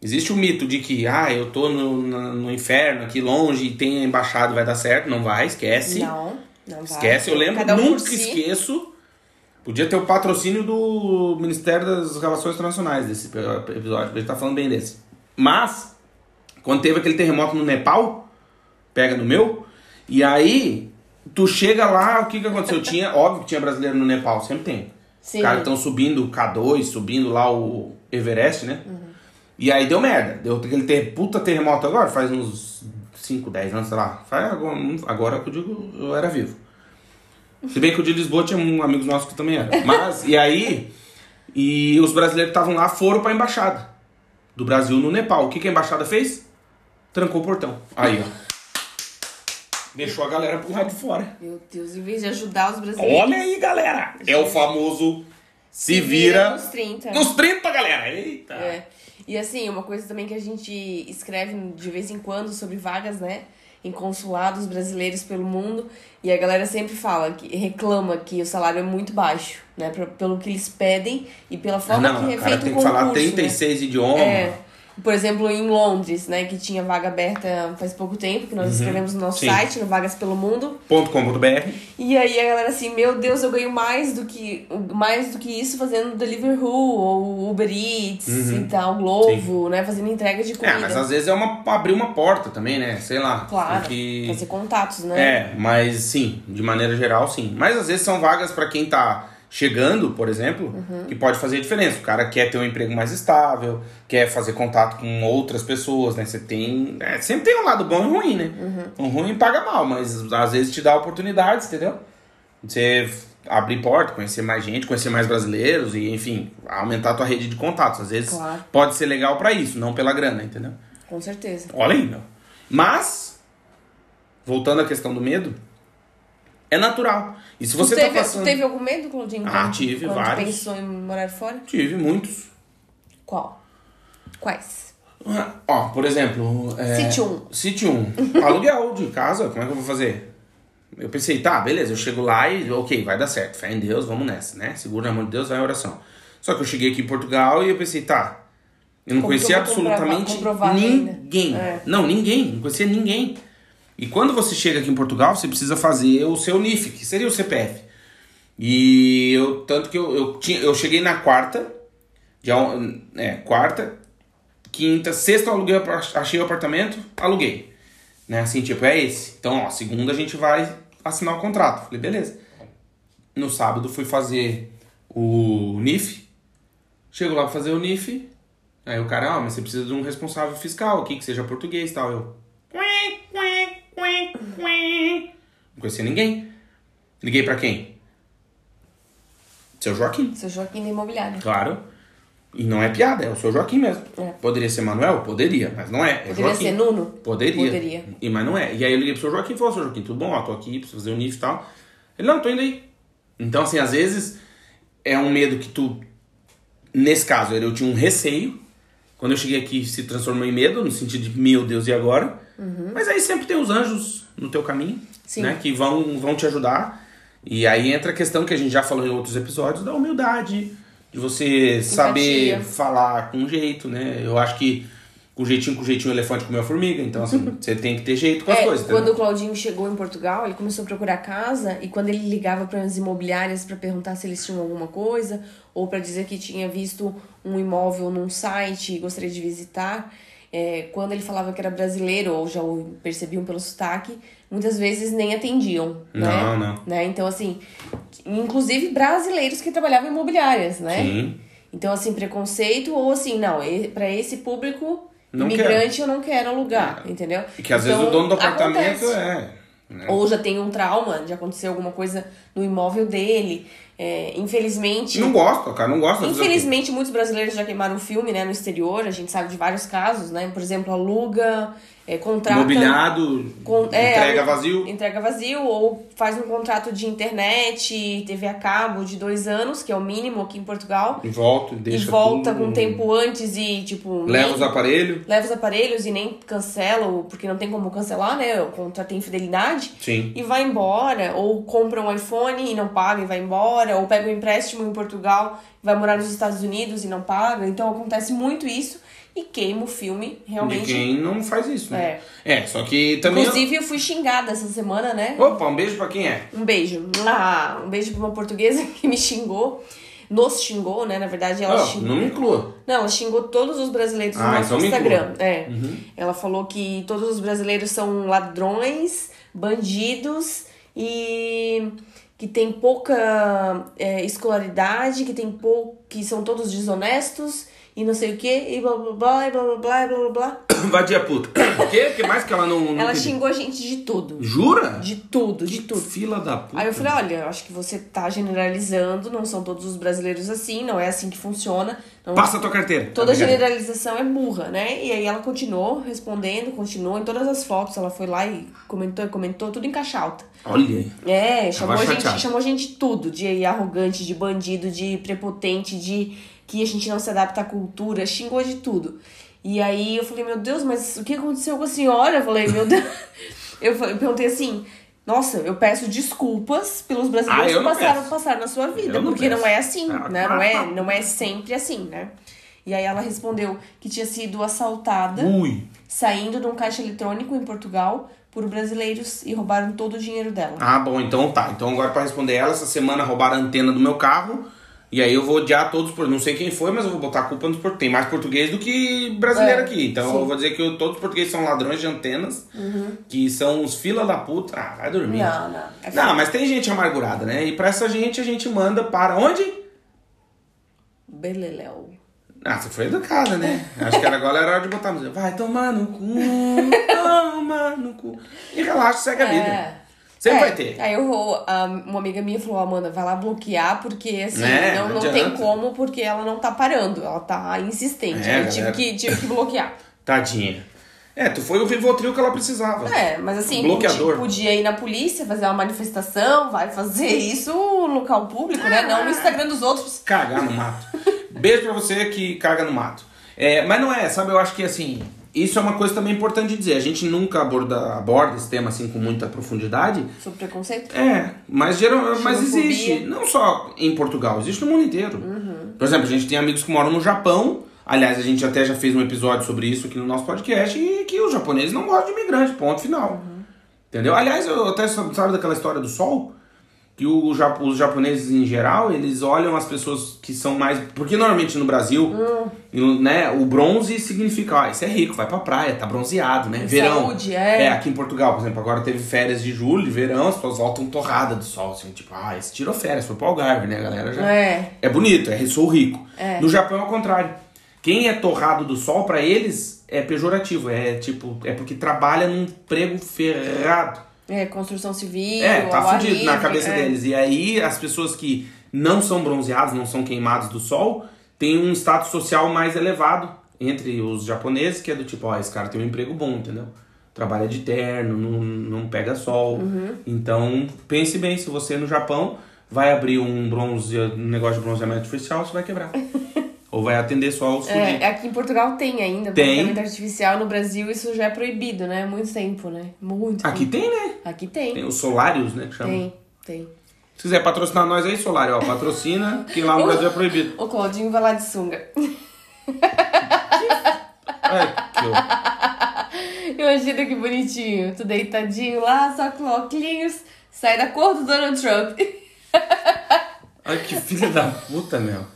Existe o mito de que, ah, eu tô no, no inferno aqui longe tem a embaixada vai dar certo. Não vai, esquece. Não, não vai. Esquece, eu lembro, um nunca si. esqueço. Podia ter o patrocínio do Ministério das Relações Internacionais desse episódio, a gente tá falando bem desse. Mas, quando teve aquele terremoto no Nepal, pega no meu, e aí tu chega lá, o que que aconteceu? Tinha, óbvio que tinha brasileiro no Nepal, sempre tem. Sim. Os caras estão subindo o K2, subindo lá o Everest, né? E aí deu merda. Deu aquele ter, puta terremoto agora, faz uns 5, 10 anos, sei lá. Faz agora, agora que eu digo, eu era vivo. Se bem que o de Lisboa tinha um amigos nossos que também era. Mas, e aí, e os brasileiros que estavam lá foram pra embaixada do Brasil no Nepal. O que, que a embaixada fez? Trancou o portão. Aí, ó. Deixou a galera pro lado de fora. Meu Deus, em vez de ajudar os brasileiros. Olha aí, galera. É o famoso se vira nos 30. nos 30, galera. Eita. É. E assim, uma coisa também que a gente escreve de vez em quando sobre vagas, né? Em consulados brasileiros pelo mundo. E a galera sempre fala, que reclama que o salário é muito baixo, né? Pelo que eles pedem e pela Ah, forma não, que é o cara feito tem o que concurso. falar né? 36 idiomas. É. Por exemplo, em Londres, né? Que tinha vaga aberta faz pouco tempo, que nós escrevemos no nosso Uhum. Sim. site, no Vagas pelo Mundo. .com.br. E aí a galera assim, meu Deus, eu ganho mais do que mais do que isso fazendo Deliveroo ou Uber Eats e tal, Glovo, né? Fazendo entrega de É, comida. mas às vezes é uma abrir uma porta também, né? Sei lá. Claro, Porque... fazer contatos, né? É, mas sim, de maneira geral, sim. Mas às vezes são vagas pra quem tá chegando, por exemplo, Uhum. que pode fazer diferença. O cara quer ter um emprego mais estável, quer fazer contato com outras pessoas, né? Você tem. é, sempre tem um lado bom e ruim, né? Uhum. Um ruim paga mal, mas às vezes te dá oportunidades, entendeu? Você abrir porta, conhecer mais gente, conhecer mais brasileiros e, enfim, aumentar a tua rede de contatos. Às vezes Claro. pode ser legal pra isso, não pela grana, entendeu? Com certeza. Olha aí, meu. Mas, voltando à questão do medo, É natural. E se você tu, tá teve, passando. teve algum medo, Claudinho? Ah, tive quando vários. pensou em morar fora? Tive muitos. Qual? Quais? Ah, Ó, por exemplo. É... Cite um. Cite um. Aluguel de casa, como é que eu vou fazer? Eu pensei, tá, beleza, eu chego lá e, ok, vai dar certo. Fé em Deus, vamos nessa, né? Segura na mão de Deus, vai em oração. Só que eu cheguei aqui em Portugal e eu pensei, tá. Eu não conhecia absolutamente ninguém. É. Não, ninguém. Não conhecia ninguém. E quando você chega aqui em Portugal, você precisa fazer o seu NIF, que seria o CPF. E eu, tanto que eu, eu, tinha, eu cheguei na quarta, on- é, quarta, quinta, sexta eu aluguei, achei o apartamento, aluguei. Né, assim, tipo, é esse. Então, ó, segunda a gente vai assinar o contrato. Falei, beleza. No sábado fui fazer o NIF. Chego lá pra fazer o NIF. Aí o cara, ah, mas você precisa de um responsável fiscal aqui, que seja português e tal. Eu. Não conhecia ninguém. Liguei pra quem? Seu Joaquim. Seu Joaquim da Imobiliária. Claro. E não é piada, é o seu Joaquim mesmo. É. Poderia ser Manuel? Poderia, mas não é. é Poderia Joaquim. ser Nuno? Poderia. Poderia. E, mas não é. E aí eu liguei pro seu Joaquim e falou, seu Joaquim, tudo bom? Ó, tô aqui, preciso fazer o NIF e tal. Ele, não, tô indo aí. Então, assim, às vezes é um medo que tu... Nesse caso, eu tinha um receio. Quando eu cheguei aqui, se transformou em medo, no sentido de, meu Deus, e agora? Mas aí sempre tem os anjos no teu caminho, Uhum. Sim. né? Que vão, vão te ajudar. E aí entra a questão que a gente já falou em outros episódios, da humildade. De você saber falar com jeito, né? Eu acho que com jeitinho, com jeitinho, o elefante comeu a formiga. Então, assim, você tem que ter jeito com as É, coisas. quando entendeu? o Claudinho chegou em Portugal, ele começou a procurar casa e quando ele ligava para as imobiliárias para perguntar se eles tinham alguma coisa ou para dizer que tinha visto um imóvel num site e gostaria de visitar, é, quando ele falava que era brasileiro ou já o percebiam pelo sotaque, muitas vezes nem atendiam, né? Não, não. Né? Então, assim, inclusive brasileiros que trabalhavam em imobiliárias, né? Sim. Então, assim, preconceito ou assim, não, para esse público Não imigrante eu não quero alugar, entendeu? E que às Então, vezes o dono do apartamento acontece. é. né? Ou já tem um trauma de acontecer alguma coisa no imóvel dele. É, infelizmente. Não gosta, o cara não gosta. o? Infelizmente, muitos brasileiros já queimaram filme, né, no exterior. A gente sabe de vários casos, né? Por exemplo, aluga, é, contrata. Mobiliado, com- é, entrega vazio. Entrega vazio, ou faz um contrato de internet, TV a cabo de dois anos, que é o mínimo aqui em Portugal. E volta, deixa e volta tudo. com tempo antes e, tipo. Leva nem- os aparelhos. leva os aparelhos e nem cancela, porque não tem como cancelar, né? O contrato tem fidelidade. Sim. E vai embora, ou compra um iPhone e não paga e vai embora, ou pega um empréstimo em Portugal e vai morar nos Estados Unidos e não paga. Então acontece muito isso e queima o filme, De realmente. quem não faz isso, né? É, só que também. Inclusive, eu fui xingada essa semana, né? Opa, um beijo pra quem é. Um beijo. Ah, um beijo pra uma portuguesa que me xingou. Nos xingou, né? Na verdade, ela xingou. não me inclua. Não, ela xingou todos os brasileiros no Ah, nosso então Instagram. É. Ela falou que todos os brasileiros são ladrões, bandidos e que tem pouca é, escolaridade, que tem pouco, que são todos desonestos e não sei o que, e blá blá blá, e blá blá blá, e blá blá blá. Vadia puta. O quê? O que mais que ela não. não Ela xingou a gente de tudo. Jura? De tudo, de tudo. Fila da puta. Aí eu falei, olha, eu acho que você tá generalizando, não são todos os brasileiros assim, não é assim que funciona. Não Passa a tua carteira. Toda Tá generalização é burra, né? E aí ela continuou respondendo, continuou em todas as fotos, ela foi lá e comentou, comentou, tudo em caixa alta. Olha. É, chamou a, gente, chamou a gente de tudo, de arrogante, de bandido, de prepotente, de que a gente não se adapta à cultura, xingou de tudo. E aí eu falei, meu Deus, mas o que aconteceu com a senhora? Eu falei, meu Deus. Eu falei- eu perguntei assim, nossa, eu peço desculpas pelos brasileiros Ah, que passaram, peço. passaram na sua vida, não porque peço. não é assim, Ah, né? Não é, não é sempre assim, né? E aí ela respondeu que tinha sido assaltada Ui. saindo de um caixa eletrônico em Portugal por brasileiros e roubaram todo o dinheiro dela. Ah, bom, então tá. Então agora pra responder ela, essa semana roubaram a antena do meu carro. E aí eu vou odiar todos por. Não sei quem foi, mas eu vou botar a culpa nos portugueses. Tem mais português do que brasileiro É, aqui. Então sim. Uhum. eu vou dizer que eu- todos os portugueses são ladrões de antenas. Que são os fila da puta. Ah, vai dormir. Não, não. É Não, mas tem gente amargurada, né? E pra essa gente a gente manda para onde? Beleléu. Ah, você foi educada, né? Acho que agora era hora de botar a música. Vai tomar no cu, toma no cu. E relaxa, segue a vida. Sempre É, vai ter. Aí eu vou. uma amiga minha falou, Amanda, vai lá bloquear, porque assim, É, não, não não tem como, porque ela não tá parando, ela tá insistente. É, Aí eu tive que, tive que bloquear. Tadinha. É, tu foi o Rivotril que ela precisava. É, mas assim, Bloqueador. podia, podia ir na polícia, fazer uma manifestação, vai fazer isso no local público, né? Não no Instagram dos outros. Cagar no mato. Beijo pra você que caga no mato. É, mas não é, sabe? Eu acho que assim, isso é uma coisa também importante de dizer. A gente nunca aborda, aborda esse tema assim com muita profundidade. Sobre preconceito? É, mas, geral, mas existe. Não só em Portugal, existe no mundo inteiro. Por exemplo, a gente tem amigos que moram no Japão. Aliás, a gente até já fez um episódio sobre isso aqui no nosso podcast. E que os japoneses não gostam de imigrante, ponto final. Entendeu? Aliás, eu até sabe daquela história do sol? Que o, os japoneses em geral, eles olham as pessoas que são mais. Porque normalmente no Brasil, né, o bronze significa, ah, isso é rico, vai pra praia, tá bronzeado, né? Verão. Saúde, é. É, aqui em Portugal, por exemplo, agora teve férias de julho, de verão, as pessoas voltam torrada do sol, assim, tipo, ah, esse tirou férias, foi pro Algarve, né, a galera já. É. É bonito, é sou rico. É. No Japão é o contrário. Quem é torrado do sol, pra eles, é pejorativo. É tipo, é porque trabalha num emprego ferrado. É, construção civil, É, tá fudido na cabeça é. deles. E aí, as pessoas que não são bronzeadas, não são queimados do sol, têm um status social mais elevado entre os japoneses, que é do tipo, ó, esse cara tem um emprego bom, entendeu? Trabalha de terno, não, não pega sol. Uhum. Então, pense bem, se você no Japão vai abrir um bronze, um negócio de bronzeamento artificial, você vai quebrar. Ou vai atender só os fudidos. É, aqui em Portugal tem ainda, Tem. bronzeamento artificial. No Brasil isso já é proibido, né? Muito tempo, né? Muito Aqui tempo. tem, né? Aqui tem. Tem os solários, né, que chamam. Tem, tem. Se quiser patrocinar nós aí, Solário, ó, patrocina, que lá no Brasil é proibido. O Claudinho vai lá de sunga. Ai, que. Imagina que bonitinho. Tu deitadinho lá, só com óculos, sai da cor do Donald Trump. Ai, que filha da puta, meu.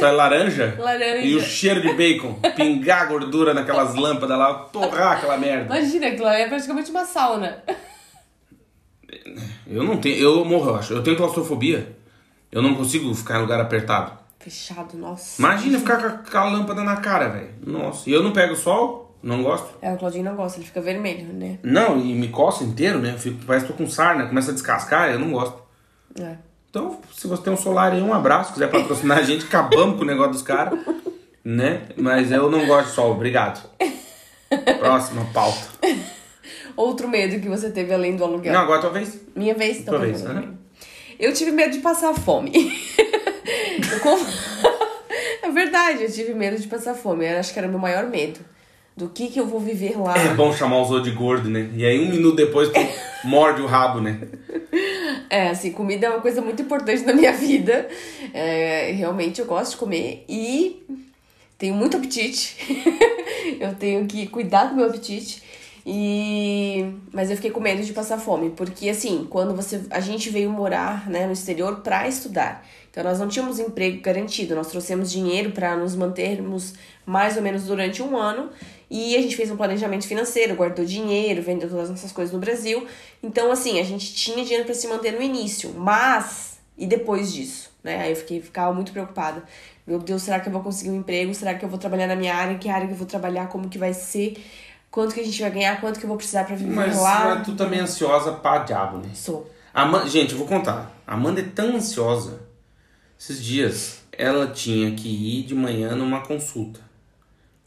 Sai laranja? Laranja. E o cheiro de bacon. Pingar gordura naquelas lâmpadas lá, torrar aquela merda. Imagina, aquilo é praticamente uma sauna. Eu não tenho. Eu morro, eu acho. Eu tenho claustrofobia. Eu não consigo ficar em lugar apertado. Fechado, nossa. Imagina ficar com aquela lâmpada na cara, velho. Nossa. E eu não pego sol, não gosto. É, o Claudinho não gosta, ele fica vermelho, né? Não, e me coça inteiro, né? Eu fico, parece que tô com sarna, começa a descascar, eu não gosto. É. Então, se você tem um solar aí, um abraço. quiser patrocinar a gente, acabamos com o negócio dos caras. Né? Mas eu não gosto de sol, obrigado. Próxima pauta. Outro medo que você teve além do aluguel. Não, agora talvez. Minha vez, então. Tua vez, lá. né? Eu tive medo de passar fome. É verdade, eu tive medo de passar fome. Eu acho que era o meu maior medo. Do que que eu vou viver lá. É bom chamar os outros de gordo, né? E aí um minuto depois tu morde o rabo, né? É, assim, comida é uma coisa muito importante na minha vida. É, realmente eu gosto de comer e tenho muito apetite. eu tenho que cuidar do meu apetite. E mas eu fiquei com medo de passar fome, porque assim, quando você a gente veio morar, né, no exterior para estudar. Então nós não tínhamos emprego garantido, nós trouxemos dinheiro para nos mantermos mais ou menos durante um ano e a gente fez um planejamento financeiro, guardou dinheiro, vendeu todas as nossas coisas no Brasil. Então assim, a gente tinha dinheiro para se manter no início, mas e depois disso, né? Aí eu fiquei ficava muito preocupada. Meu Deus, será que eu vou conseguir um emprego? Será que eu vou trabalhar na minha área? Que área que eu vou trabalhar? Como que vai ser? Quanto que a gente vai ganhar? Quanto que eu vou precisar para viver Mas lá? tu também é ansiosa pra diabo, né? Sou. Ama- Gente, eu vou contar. A Amanda é tão ansiosa. Esses dias, ela tinha que ir de manhã numa consulta.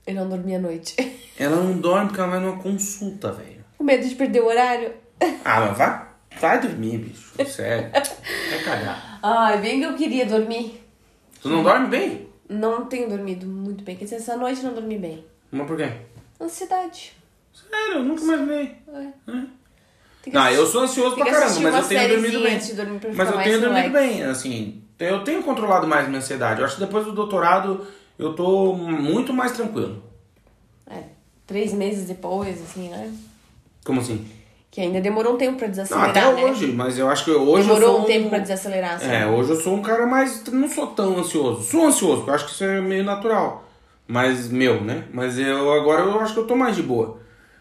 Eu não dormi à noite. Ela não dorme porque ela vai numa consulta, velho. Com medo de perder o horário. Ah, mas vai, vai dormir, bicho. Sério. Vai cagar. Ai, bem que eu queria dormir. Tu não dorme bem? Não tenho dormido muito bem. Quer dizer, essa noite não dormi bem. Mas por quê? Ansiedade. Sério, eu nunca mais vi. É. Que Não, assistir- eu sou ansioso pra caramba, mas eu tenho dormido bem. antes de dormir pra Mas eu tenho dormido relax. bem, assim. Eu tenho controlado mais minha ansiedade. Eu acho que depois do doutorado eu tô muito mais tranquilo. É, três meses depois, assim, né? Como assim? Que ainda demorou um tempo pra Não, desacelerar, até né? hoje, mas eu acho que hoje eu Demorou um tempo pra desacelerar, assim. É, hoje eu sou um cara mais. Não sou tão ansioso. Sou ansioso, porque eu acho que isso é meio natural. Mas, meu, né? Mas eu agora eu acho que eu tô mais de boa.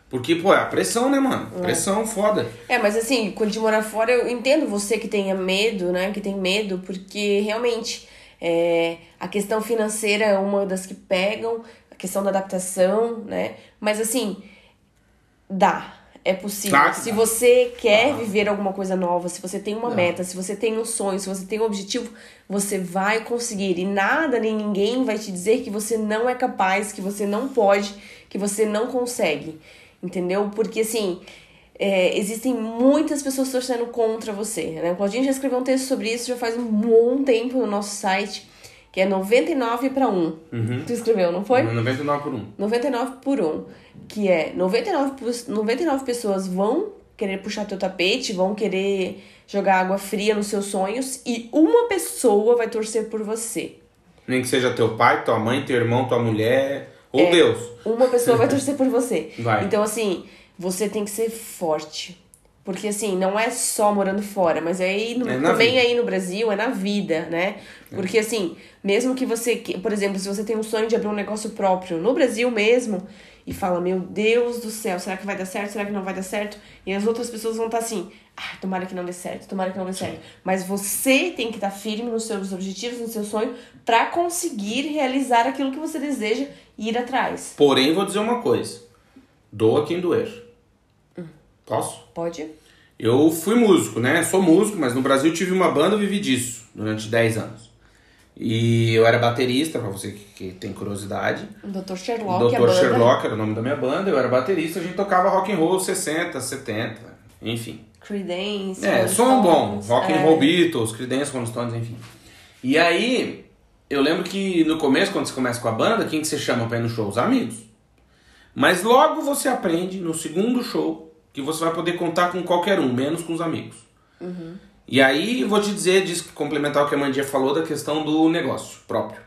Porque, pô, é a pressão, né, mano? Pressão foda. É, mas assim, quando de morar fora, eu entendo você que tenha medo, né? Que tem medo, porque realmente é, a questão financeira é uma das que pegam, a questão da adaptação, né? Mas assim, dá. É possível. Claro se dá. você quer Ah. viver alguma coisa nova, se você tem uma meta, se você tem um sonho, se você tem um objetivo, você vai conseguir. E nada nem ninguém vai te dizer que você não é capaz, que você não pode, que você não consegue. Entendeu? Porque assim. É, existem muitas pessoas torcendo contra você. Né? O Claudinho já escreveu um texto sobre isso já faz um bom tempo no nosso site, que é 99 para 1. Uhum. Tu escreveu, não foi? 99 por 1. 99 por 1, que é 99, pos- 99 pessoas vão querer puxar teu tapete, vão querer jogar água fria nos seus sonhos e uma pessoa vai torcer por você. Nem que seja teu pai, tua mãe, teu irmão, tua mulher ou É. Deus. Uma pessoa vai torcer por você. Vai. Então, assim, você tem que ser forte. Porque, assim, não é só morando fora, mas é aí no- É também vida. aí no Brasil, é na vida, né? Porque, assim, mesmo que você, por exemplo, se você tem um sonho de abrir um negócio próprio no Brasil mesmo, e fala, meu Deus do céu, será que vai dar certo? Será que não vai dar certo? E as outras pessoas vão estar assim, ah, tomara que não dê certo, tomara que não dê certo. Mas você tem que estar firme nos seus objetivos, no seu sonho, pra conseguir realizar aquilo que você deseja e ir atrás. Porém, vou dizer uma coisa. Doa quem doer. Posso? Pode? Eu fui músico, né? Sou músico, mas no Brasil tive uma banda e vivi disso durante 10 anos. E eu era baterista, pra você que, que tem curiosidade. O Dr. Sherlock, Dr. Sherlock era o nome da minha banda, eu era baterista, a gente tocava rock and roll 60, 70, enfim. Creedence. É, som bom, rock and é. roll Beatles, Creedence, Rolling Stones, enfim. E aí, eu lembro que no começo, quando você começa com a banda, quem que você chama pra ir no show? Os amigos. Mas logo você aprende, no segundo show, que você vai poder contar com qualquer um, menos com os amigos. E aí, vou te dizer, diz, complementar o que a Mandia falou da questão do negócio próprio.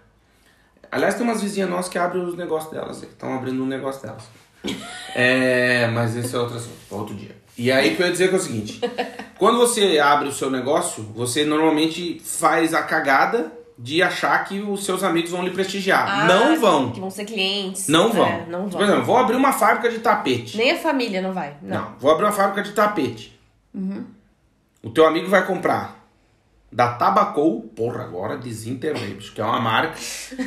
Aliás, tem umas vizinhas nossas que abrem os negócios delas, que estão abrindo um negócio delas. É, mas esse é outro assunto, outro dia. E aí, o que eu ia dizer que é o seguinte: quando você abre o seu negócio, você normalmente faz a cagada de achar que os seus amigos vão lhe prestigiar. Ah, não vão. Que vão ser clientes. Não vão. É, não vão. Por exemplo, vou abrir uma fábrica de tapete. Nem a família não vai. Não. Não, vou abrir uma fábrica de tapete. O teu amigo vai comprar da Tabacou, porra, agora desenterrei, bicho, que é uma marca,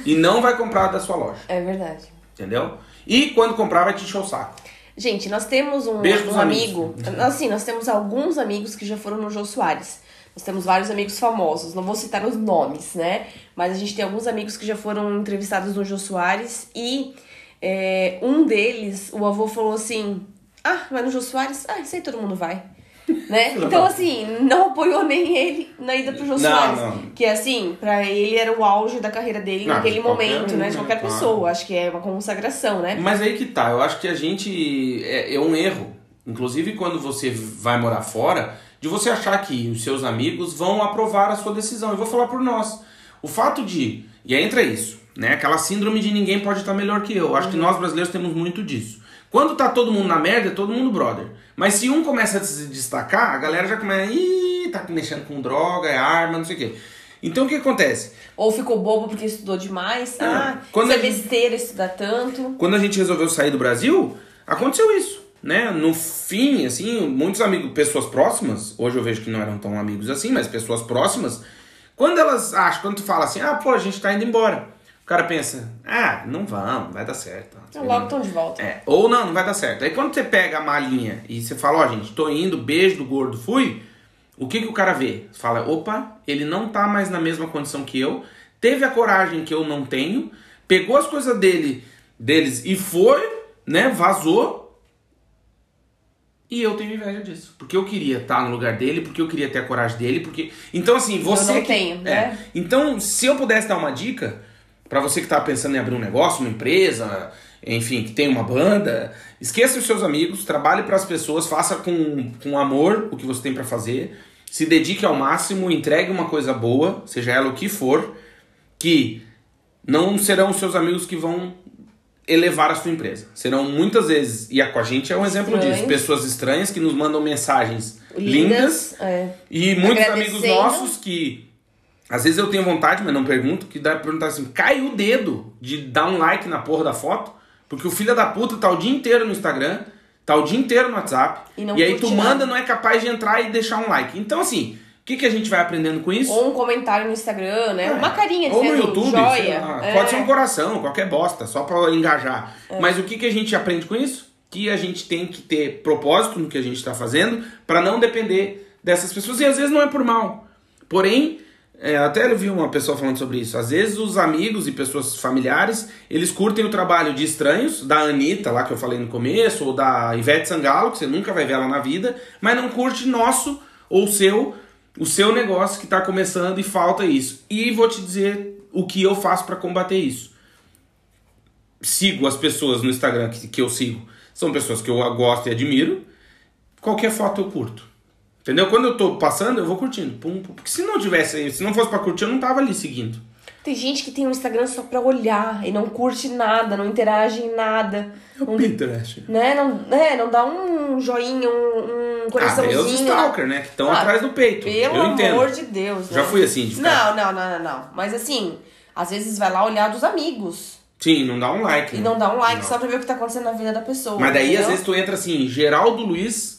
e não vai comprar da sua loja, É verdade. entendeu? E quando comprar vai te encher o saco. Gente, nós temos um, Beijo um amigos. amigo. Assim, nós temos alguns amigos que já foram no Jô Soares. Nós temos vários amigos famosos. Não vou citar os nomes, né? Mas a gente tem alguns amigos que já foram entrevistados no Jô Soares. E é, um deles, o avô falou assim: Ah, vai no Jô Soares? Ah, isso aí todo mundo vai. Né? Então, assim, não apoiou nem ele na ida pro Jô Não, Soares. não. Que, assim, pra ele era o auge da carreira dele Não, naquele de momento, um, né? De qualquer Claro. pessoa. Acho que é uma consagração, né? Mas aí que tá, eu acho que a gente é, é um erro, inclusive quando você vai morar fora, de você achar que os seus amigos vão aprovar a sua decisão. Eu vou falar por nós. O fato de, e aí entra isso, né? Aquela síndrome de ninguém pode estar melhor que eu. Acho que nós brasileiros temos muito disso. Quando tá todo mundo na merda, é todo mundo brother. Mas se um começa a se destacar, a galera já começa, ih, tá mexendo com droga, é arma, não sei o quê. Então o que acontece? Ou ficou bobo porque estudou demais. É. Ah, Quando isso é gente- besteira estudar tanto. quando a gente resolveu sair do Brasil, aconteceu isso, né? No fim, assim, muitos amigos, pessoas próximas, hoje eu vejo que não eram tão amigos assim, mas pessoas próximas, quando elas acham, quando tu fala assim, ah, pô, a gente tá indo embora. O cara pensa, ah, não vão, vai dar certo. Então, logo estão de volta. É, ou não, não vai dar certo. Aí quando você pega a malinha e você fala, ó, gente, tô indo, beijo do gordo, fui. O que que o cara vê? Fala, opa, ele não tá mais na mesma condição que eu, teve a coragem que eu não tenho, pegou as coisas dele, deles e foi, né, vazou. E eu tenho inveja disso. Porque eu queria estar no lugar dele, porque eu queria ter a coragem dele, porque. Então, assim, você. não que- tenho, é. né? Então, se eu pudesse dar uma dica, pra você que tá pensando em abrir um negócio, uma empresa, enfim, que tem uma banda, esqueça os seus amigos, trabalhe para as pessoas, faça com, com amor o que você tem pra fazer, se dedique ao máximo, entregue uma coisa boa, seja ela o que for, que não serão os seus amigos que vão elevar a sua empresa. Serão muitas vezes, e a com a gente é um exemplo disso, pessoas estranhas que nos mandam mensagens lindas, Lindas. É. e muitos amigos nossos que às vezes eu tenho vontade, mas não pergunto, que dá pra perguntar assim, cai o dedo de dar um like na porra da foto, porque o filho da puta tá o dia inteiro no Instagram, tá o dia inteiro no WhatsApp, E não aí tu manda, não é capaz de entrar e deixar um like. Então assim, que, que a gente vai aprendendo com isso? Ou um comentário no Instagram, né? Uma carinha Ou no YouTube, joia. lá. É. pode ser um coração, qualquer bosta, só pra engajar. Mas o que, que a gente aprende com isso? que a gente tem que ter propósito no que a gente está fazendo para não depender dessas pessoas. E às vezes não é por mal. Porém, é, até eu vi uma pessoa falando sobre isso. Às vezes os amigos e pessoas familiares, eles curtem o trabalho de estranhos, da Anitta, lá que eu falei no começo, ou da Ivete Sangalo, que você nunca vai ver ela na vida, mas não curte nosso ou seu, o seu negócio que está começando e falta isso. E vou te dizer o que eu faço para combater isso. Sigo as pessoas no Instagram que, que eu sigo. São pessoas que eu gosto e admiro. Qualquer foto eu curto. Entendeu? Quando eu tô passando, eu vou curtindo. Pum, pum. Porque se não tivesse, se não fosse pra curtir, eu não tava ali seguindo. Tem gente que tem um Instagram só pra olhar e não curte nada, não interage em nada. É o Pinterest. Né? Não, é, não dá um joinha, um, um coraçãozinho. Ah, é os stalker, né? Que estão Ah, atrás do peito. Pelo eu entendo. amor de Deus. Já né? fui assim, de ficar... Não, não, não, não, não. Mas assim, às vezes vai lá olhar dos amigos. Sim, não dá um like. E né? não dá um like Não. só pra ver o que tá acontecendo na vida da pessoa. Mas daí, entendeu? às vezes, tu entra assim, Geraldo Luiz,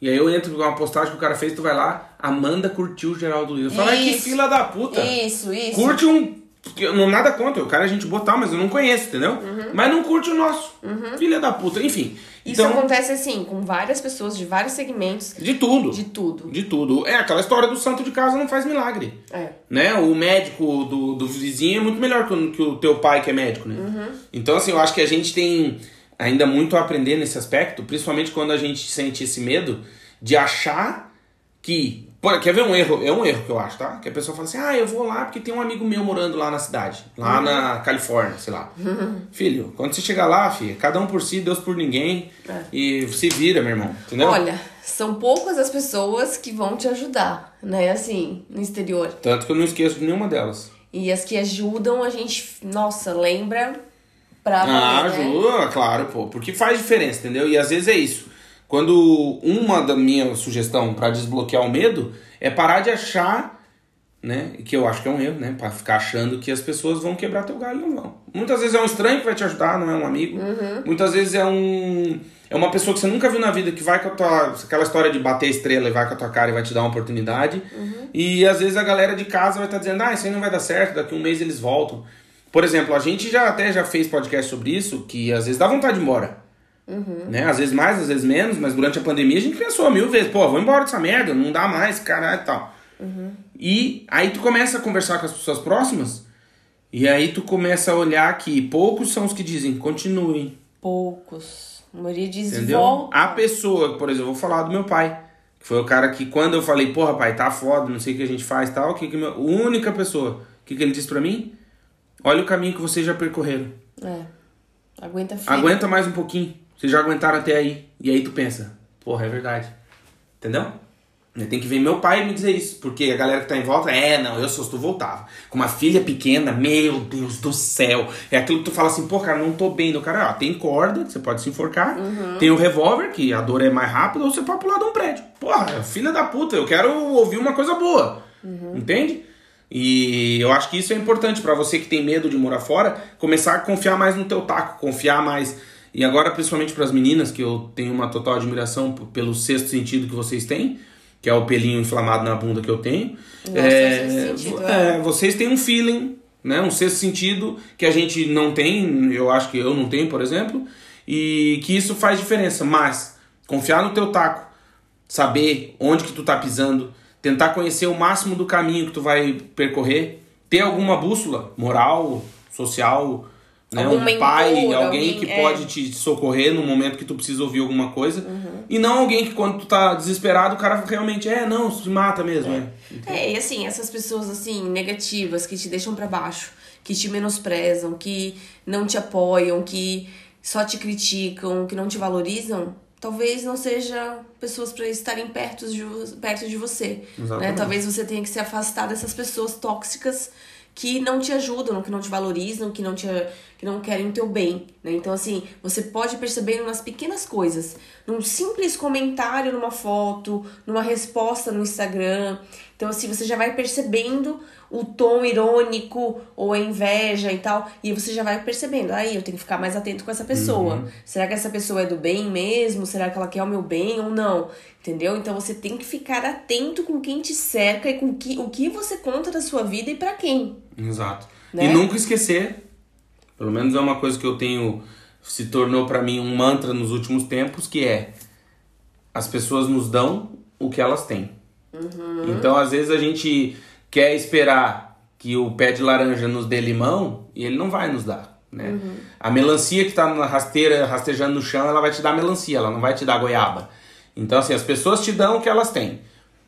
e aí eu entro com uma postagem que o cara fez, tu vai lá, Amanda curtiu o Geraldo Luiz. Eu falo, ai, que Isso. fila da puta. Isso, isso. Curte um. Porque eu Não nada contra, o cara a gente botar, mas eu não conheço, entendeu? Uhum. Mas não curte o nosso. Filha da puta, enfim. Isso então, acontece assim, com várias pessoas de vários segmentos, de tudo. de tudo. De tudo. É aquela história do santo de casa não faz milagre. É. Né? O médico do, do vizinho é muito melhor que o, que o teu pai que é médico, né? Uhum. Então, assim, eu acho que a gente tem ainda muito a aprender nesse aspecto, principalmente quando a gente sente esse medo de achar que. Pô, quer ver um erro? É um erro que eu acho, tá? Que a pessoa fala assim: ah, eu vou lá porque tem um amigo meu morando lá na cidade, lá na Califórnia, sei lá. Filho, quando você chegar lá, filho, cada um por si, Deus por ninguém. E se vira, meu irmão. Entendeu? Olha, são poucas as pessoas que vão te ajudar, né? Assim, no exterior. Tanto que eu não esqueço de nenhuma delas. E as que ajudam, a gente, nossa, lembra pra Ah, valer, né? ajuda, claro, pô. Porque faz diferença, entendeu? E às vezes é isso. Quando uma da minha sugestão pra desbloquear o medo é parar de achar, né? Que eu acho que é um erro, né? Pra ficar achando que as pessoas vão quebrar teu galho, não vão. Muitas vezes é um estranho que vai te ajudar, não é um amigo. Muitas vezes é um. É uma pessoa que você nunca viu na vida que vai com a tua. Aquela história de bater estrela e vai com a tua cara e vai te dar uma oportunidade. E às vezes a galera de casa vai estar dizendo, ah, isso aí não vai dar certo, daqui um mês eles voltam. Por exemplo, a gente já até já fez podcast sobre isso, que às vezes dá vontade de ir embora. Né? Às vezes mais, às vezes menos, mas durante a pandemia a gente pensou mil vezes, pô, vou embora dessa merda, não dá mais, caralho e tal. E aí tu começa a conversar com as pessoas próximas, e aí tu começa a olhar que poucos são os que dizem, continuem. Poucos. A maioria diz Entendeu? volta. A pessoa, por exemplo, vou falar do meu pai. Que foi o cara que, quando eu falei, porra, pai, tá foda, não sei o que a gente faz e tal, que, que meu, única pessoa, o que, que ele disse pra mim? Olha o caminho que vocês já percorreram. É. Aguenta firme. Aguenta mais um pouquinho. Vocês já aguentaram até aí. E aí tu pensa, porra, é verdade. Entendeu? Tem que ver meu pai me dizer isso. Porque a galera que tá em volta, é, não, eu sou se tu voltava. Com uma filha pequena, meu Deus do céu. É aquilo que tu fala assim, pô, cara, não tô bem. Do cara, ó, tem corda, você pode se enforcar. Tem o revólver, que a dor é mais rápida, ou você pode pular de um prédio. Porra, filha da puta, eu quero ouvir uma coisa boa. Entende? E eu acho que isso é importante pra você que tem medo de morar fora, começar a confiar mais no teu taco, confiar mais. E agora, principalmente para as meninas, que eu tenho uma total admiração pelo sexto sentido que vocês têm, que é o pelinho inflamado na bunda que eu tenho. Nossa, é, é. é, vocês têm um feeling, né? Um sexto sentido que a gente não tem, eu acho que eu não tenho, por exemplo, e que isso faz diferença. Mas confiar no teu taco, saber onde que tu tá pisando, tentar conhecer o máximo do caminho que tu vai percorrer, ter alguma bússola moral, social, né? Algum um mentor, pai, alguém, alguém, que é. pode te socorrer no momento que tu precisa ouvir alguma coisa. E não alguém que quando tu tá desesperado, o cara realmente é, não, se mata mesmo, é. É, e assim, essas pessoas assim, negativas, que te deixam pra baixo, que te menosprezam, que não te apoiam, que só te criticam, que não te valorizam, talvez não sejam pessoas pra estarem perto de, perto de você. Né? Talvez você tenha que se afastar dessas pessoas tóxicas que não te ajudam, que não te valorizam, que não, te, que não querem o teu bem, né? Então, assim, você pode perceber nas pequenas coisas, num simples comentário numa foto, numa resposta no Instagram. Então, assim, você já vai percebendo o tom irônico ou a inveja e tal, e você já vai percebendo, aí eu tenho que ficar mais atento com essa pessoa. Será que essa pessoa é do bem mesmo? Será que ela quer o meu bem ou não? Entendeu? Então você tem que ficar atento com quem te cerca e com que, o que você conta da sua vida e pra quem. Exato. Né? E nunca esquecer, pelo menos é uma coisa que eu tenho se tornou para mim um mantra nos últimos tempos, que é as pessoas nos dão o que elas têm. Uhum. Então, às vezes a gente quer esperar que o pé de laranja nos dê limão e ele não vai nos dar. Né? Uhum. A melancia que está na rasteira, rastejando no chão, ela vai te dar melancia, ela não vai te dar goiaba. Então, assim, as pessoas te dão o que elas têm.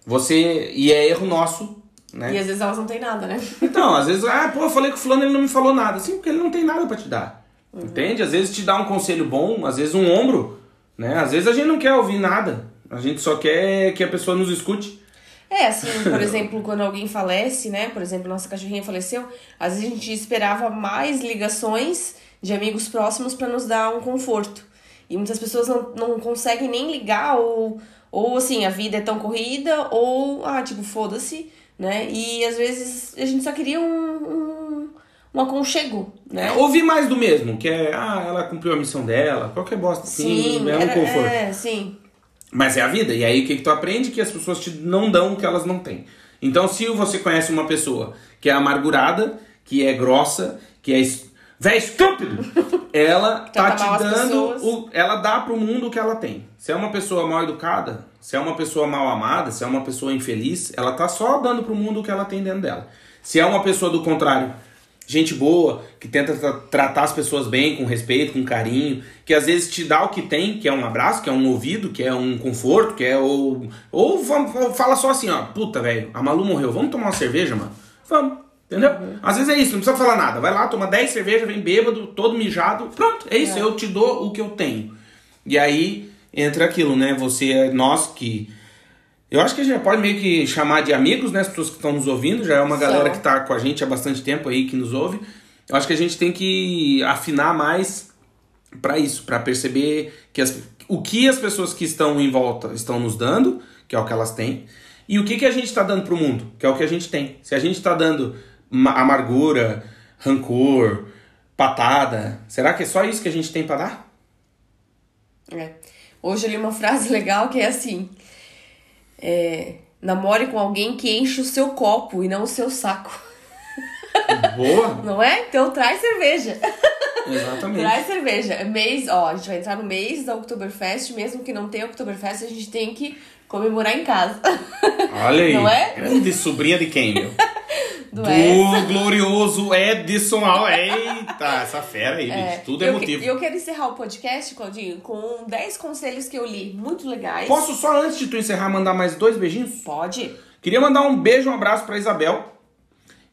Você. E é erro nosso, né? E às vezes elas não têm nada, né? Então, às vezes, ah, pô, eu falei com o fulano ele não me falou nada. Sim, porque ele não tem nada para te dar. Entende? Às vezes te dá um conselho bom, às vezes um ombro, né? Às vezes a gente não quer ouvir nada. A gente só quer que a pessoa nos escute. É, assim, por exemplo, quando alguém falece, né? Por exemplo, nossa cachorrinha faleceu, às vezes a gente esperava mais ligações de amigos próximos para nos dar um conforto. E muitas pessoas não, não conseguem nem ligar, ou, ou assim, a vida é tão corrida, ou, ah, tipo, foda-se, né? E às vezes a gente só queria um, um, um aconchego, né? É, ouvir mais do mesmo, que é, ah, ela cumpriu a missão dela, qualquer bosta assim, é um era- conforto. É, sim. Mas é a vida. E aí o que, que tu aprende? Que as pessoas te não dão o que elas não têm. Então, se você conhece uma pessoa que é amargurada, que é grossa, que é véi estúpido, ela tá te dando. O... Ela dá pro mundo o que ela tem. Se é uma pessoa mal educada, se é uma pessoa mal amada, se é uma pessoa infeliz, ela tá só dando pro mundo o que ela tem dentro dela. Se é uma pessoa do contrário, gente boa, que tenta tra- tratar as pessoas bem, com respeito, com carinho, que às vezes te dá o que tem, que é um abraço, que é um ouvido, que é um conforto, que é o. Ou va- fala só assim, ó, puta, velho, a Malu morreu, vamos tomar uma cerveja, mano? Vamos. Entendeu? Às vezes é isso, não precisa falar nada. Vai lá, toma 10 cervejas, vem bêbado, todo mijado. Pronto, é isso, eu te dou o que eu tenho. E aí entra aquilo, né? Você, nós que. Eu acho que a gente pode meio que chamar de amigos, né? As pessoas que estão nos ouvindo, já é uma galera São. que tá com a gente há bastante tempo aí que nos ouve. Eu acho que a gente tem que afinar mais para isso, para perceber que as, o que as pessoas que estão em volta estão nos dando, que é o que elas têm, e o que, que a gente está dando pro mundo, que é o que a gente tem. Se a gente está dando ma- amargura, rancor, patada, será que é só isso que a gente tem para dar? É. Hoje eu li uma frase legal que é assim: é, namore com alguém que enche o seu copo e não o seu saco. Boa! Não é? Então traz cerveja. Exatamente. Traz cerveja. Mês, ó, a gente vai entrar no mês da Oktoberfest, mesmo que não tenha Oktoberfest, a gente tem que comemorar em casa. Olha aí. Não é? Grande sobrinha de quem, meu? Do Do glorioso Edson. Al- Eita, essa fera aí, bicho. Tudo é eu, motivo. que- eu quero encerrar o podcast, Claudinho, com 10 conselhos que eu li, muito legais. Posso só, antes de tu encerrar, mandar mais dois beijinhos? Pode. Queria mandar um beijo, um abraço pra Isabel,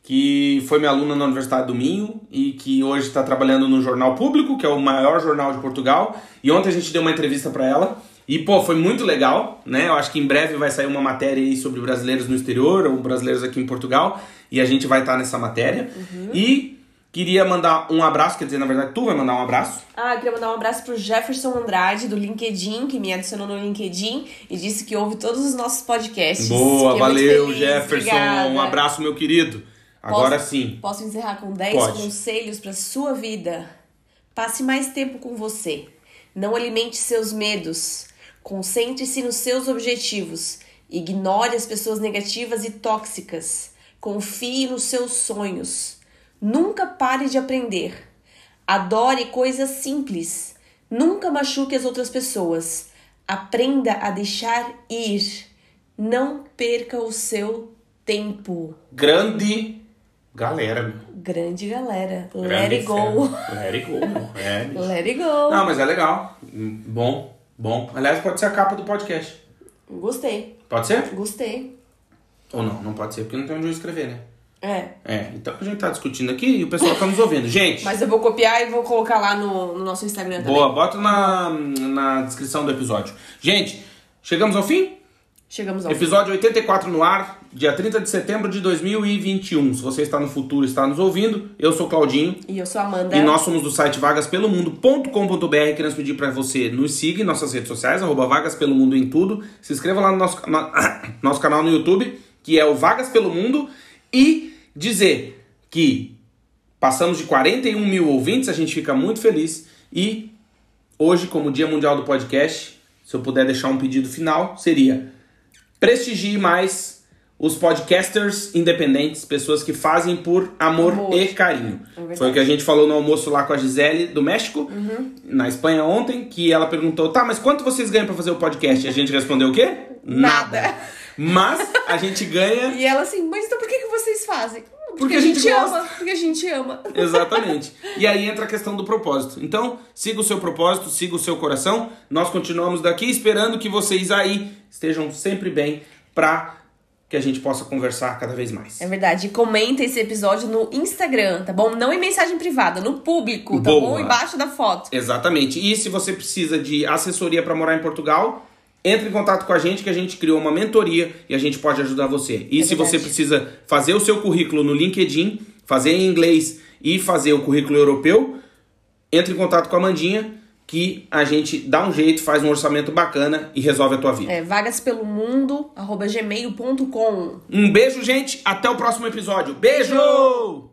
que foi minha aluna na Universidade do Minho e que hoje está trabalhando no Jornal Público, que é o maior jornal de Portugal. E ontem a gente deu uma entrevista pra ela. E, pô, foi muito legal, né? Eu acho que em breve vai sair uma matéria aí sobre brasileiros no exterior ou brasileiros aqui em Portugal. E a gente vai estar nessa matéria. E queria mandar um abraço, quer dizer, na verdade, tu vai mandar um abraço. Ah, eu queria mandar um abraço pro Jefferson Andrade, do LinkedIn, que me adicionou no LinkedIn e disse que ouve todos os nossos podcasts. Boa, Fiquei muito valeu, Jefferson. obrigada. Um abraço, meu querido. Agora Posso- sim. Posso encerrar com 10 Pode. conselhos para sua vida? Passe mais tempo com você. Não alimente seus medos. Concentre-se nos seus objetivos. Ignore as pessoas negativas e tóxicas. Confie nos seus sonhos. Nunca pare de aprender. Adore coisas simples. Nunca machuque as outras pessoas. Aprenda a deixar ir. Não perca o seu tempo. Grande galera. Grande galera. Let Grande it go. Let it go. É. Let it go. Não, mas é legal. Hum, Bom, bom. Aliás, pode ser a capa do podcast. Gostei. Pode ser? Gostei. Ou não, não pode ser, porque não tem onde eu escrever, né? É. É, então a gente tá discutindo aqui e o pessoal tá nos ouvindo. Gente, Mas eu vou copiar e vou colocar lá no, no nosso Instagram também. boa, bota na, na descrição do episódio. Gente, chegamos ao fim? Chegamos ao Episódio 84 no ar, dia 30 de setembro de 2021. Se você está no futuro e está nos ouvindo, eu sou Claudinho. E eu sou Amanda. E nós somos do site vagaspelomundo.com.br. Queremos pedir para você nos siga em nossas redes sociais, arroba Vagas Pelo Mundo em tudo. Se inscreva lá no nosso, na- nosso canal no YouTube, que é o Vagas Pelo Mundo. E dizer que passamos de 41 mil ouvintes, a gente fica muito feliz. E hoje, como Dia Mundial do Podcast, se eu puder deixar um pedido final, seria prestigie mais os podcasters independentes, pessoas que fazem por amor, Amor. e carinho. É. Foi o que a gente falou no almoço lá com a Gisele do México, Uhum. na Espanha ontem, que ela perguntou: "Tá, mas quanto vocês ganham pra fazer o podcast?" E a gente respondeu o quê? Nada. Mas a gente ganha E ela assim, mas então por que, que vocês fazem? Porque, Porque a gente gosta. ama. Porque a gente ama. Exatamente. E aí entra a questão do propósito. Então, siga o seu propósito, siga o seu coração. Nós continuamos daqui esperando que vocês aí estejam sempre bem pra que a gente possa conversar cada vez mais. É verdade. E comenta esse episódio no Instagram, tá bom? Não em mensagem privada, no público, tá Boa. bom? Embaixo da foto. Exatamente. E se você precisa de assessoria para morar em Portugal, entre em contato com a gente que a gente criou uma mentoria e a gente pode ajudar você. E É se você verdade. precisa fazer o seu currículo no LinkedIn, fazer em inglês e fazer o currículo europeu, entre em contato com a Mandinha que a gente dá um jeito, faz um orçamento bacana e resolve a tua vida. É gmail.com. Um beijo, gente. Até o próximo episódio. Beijo!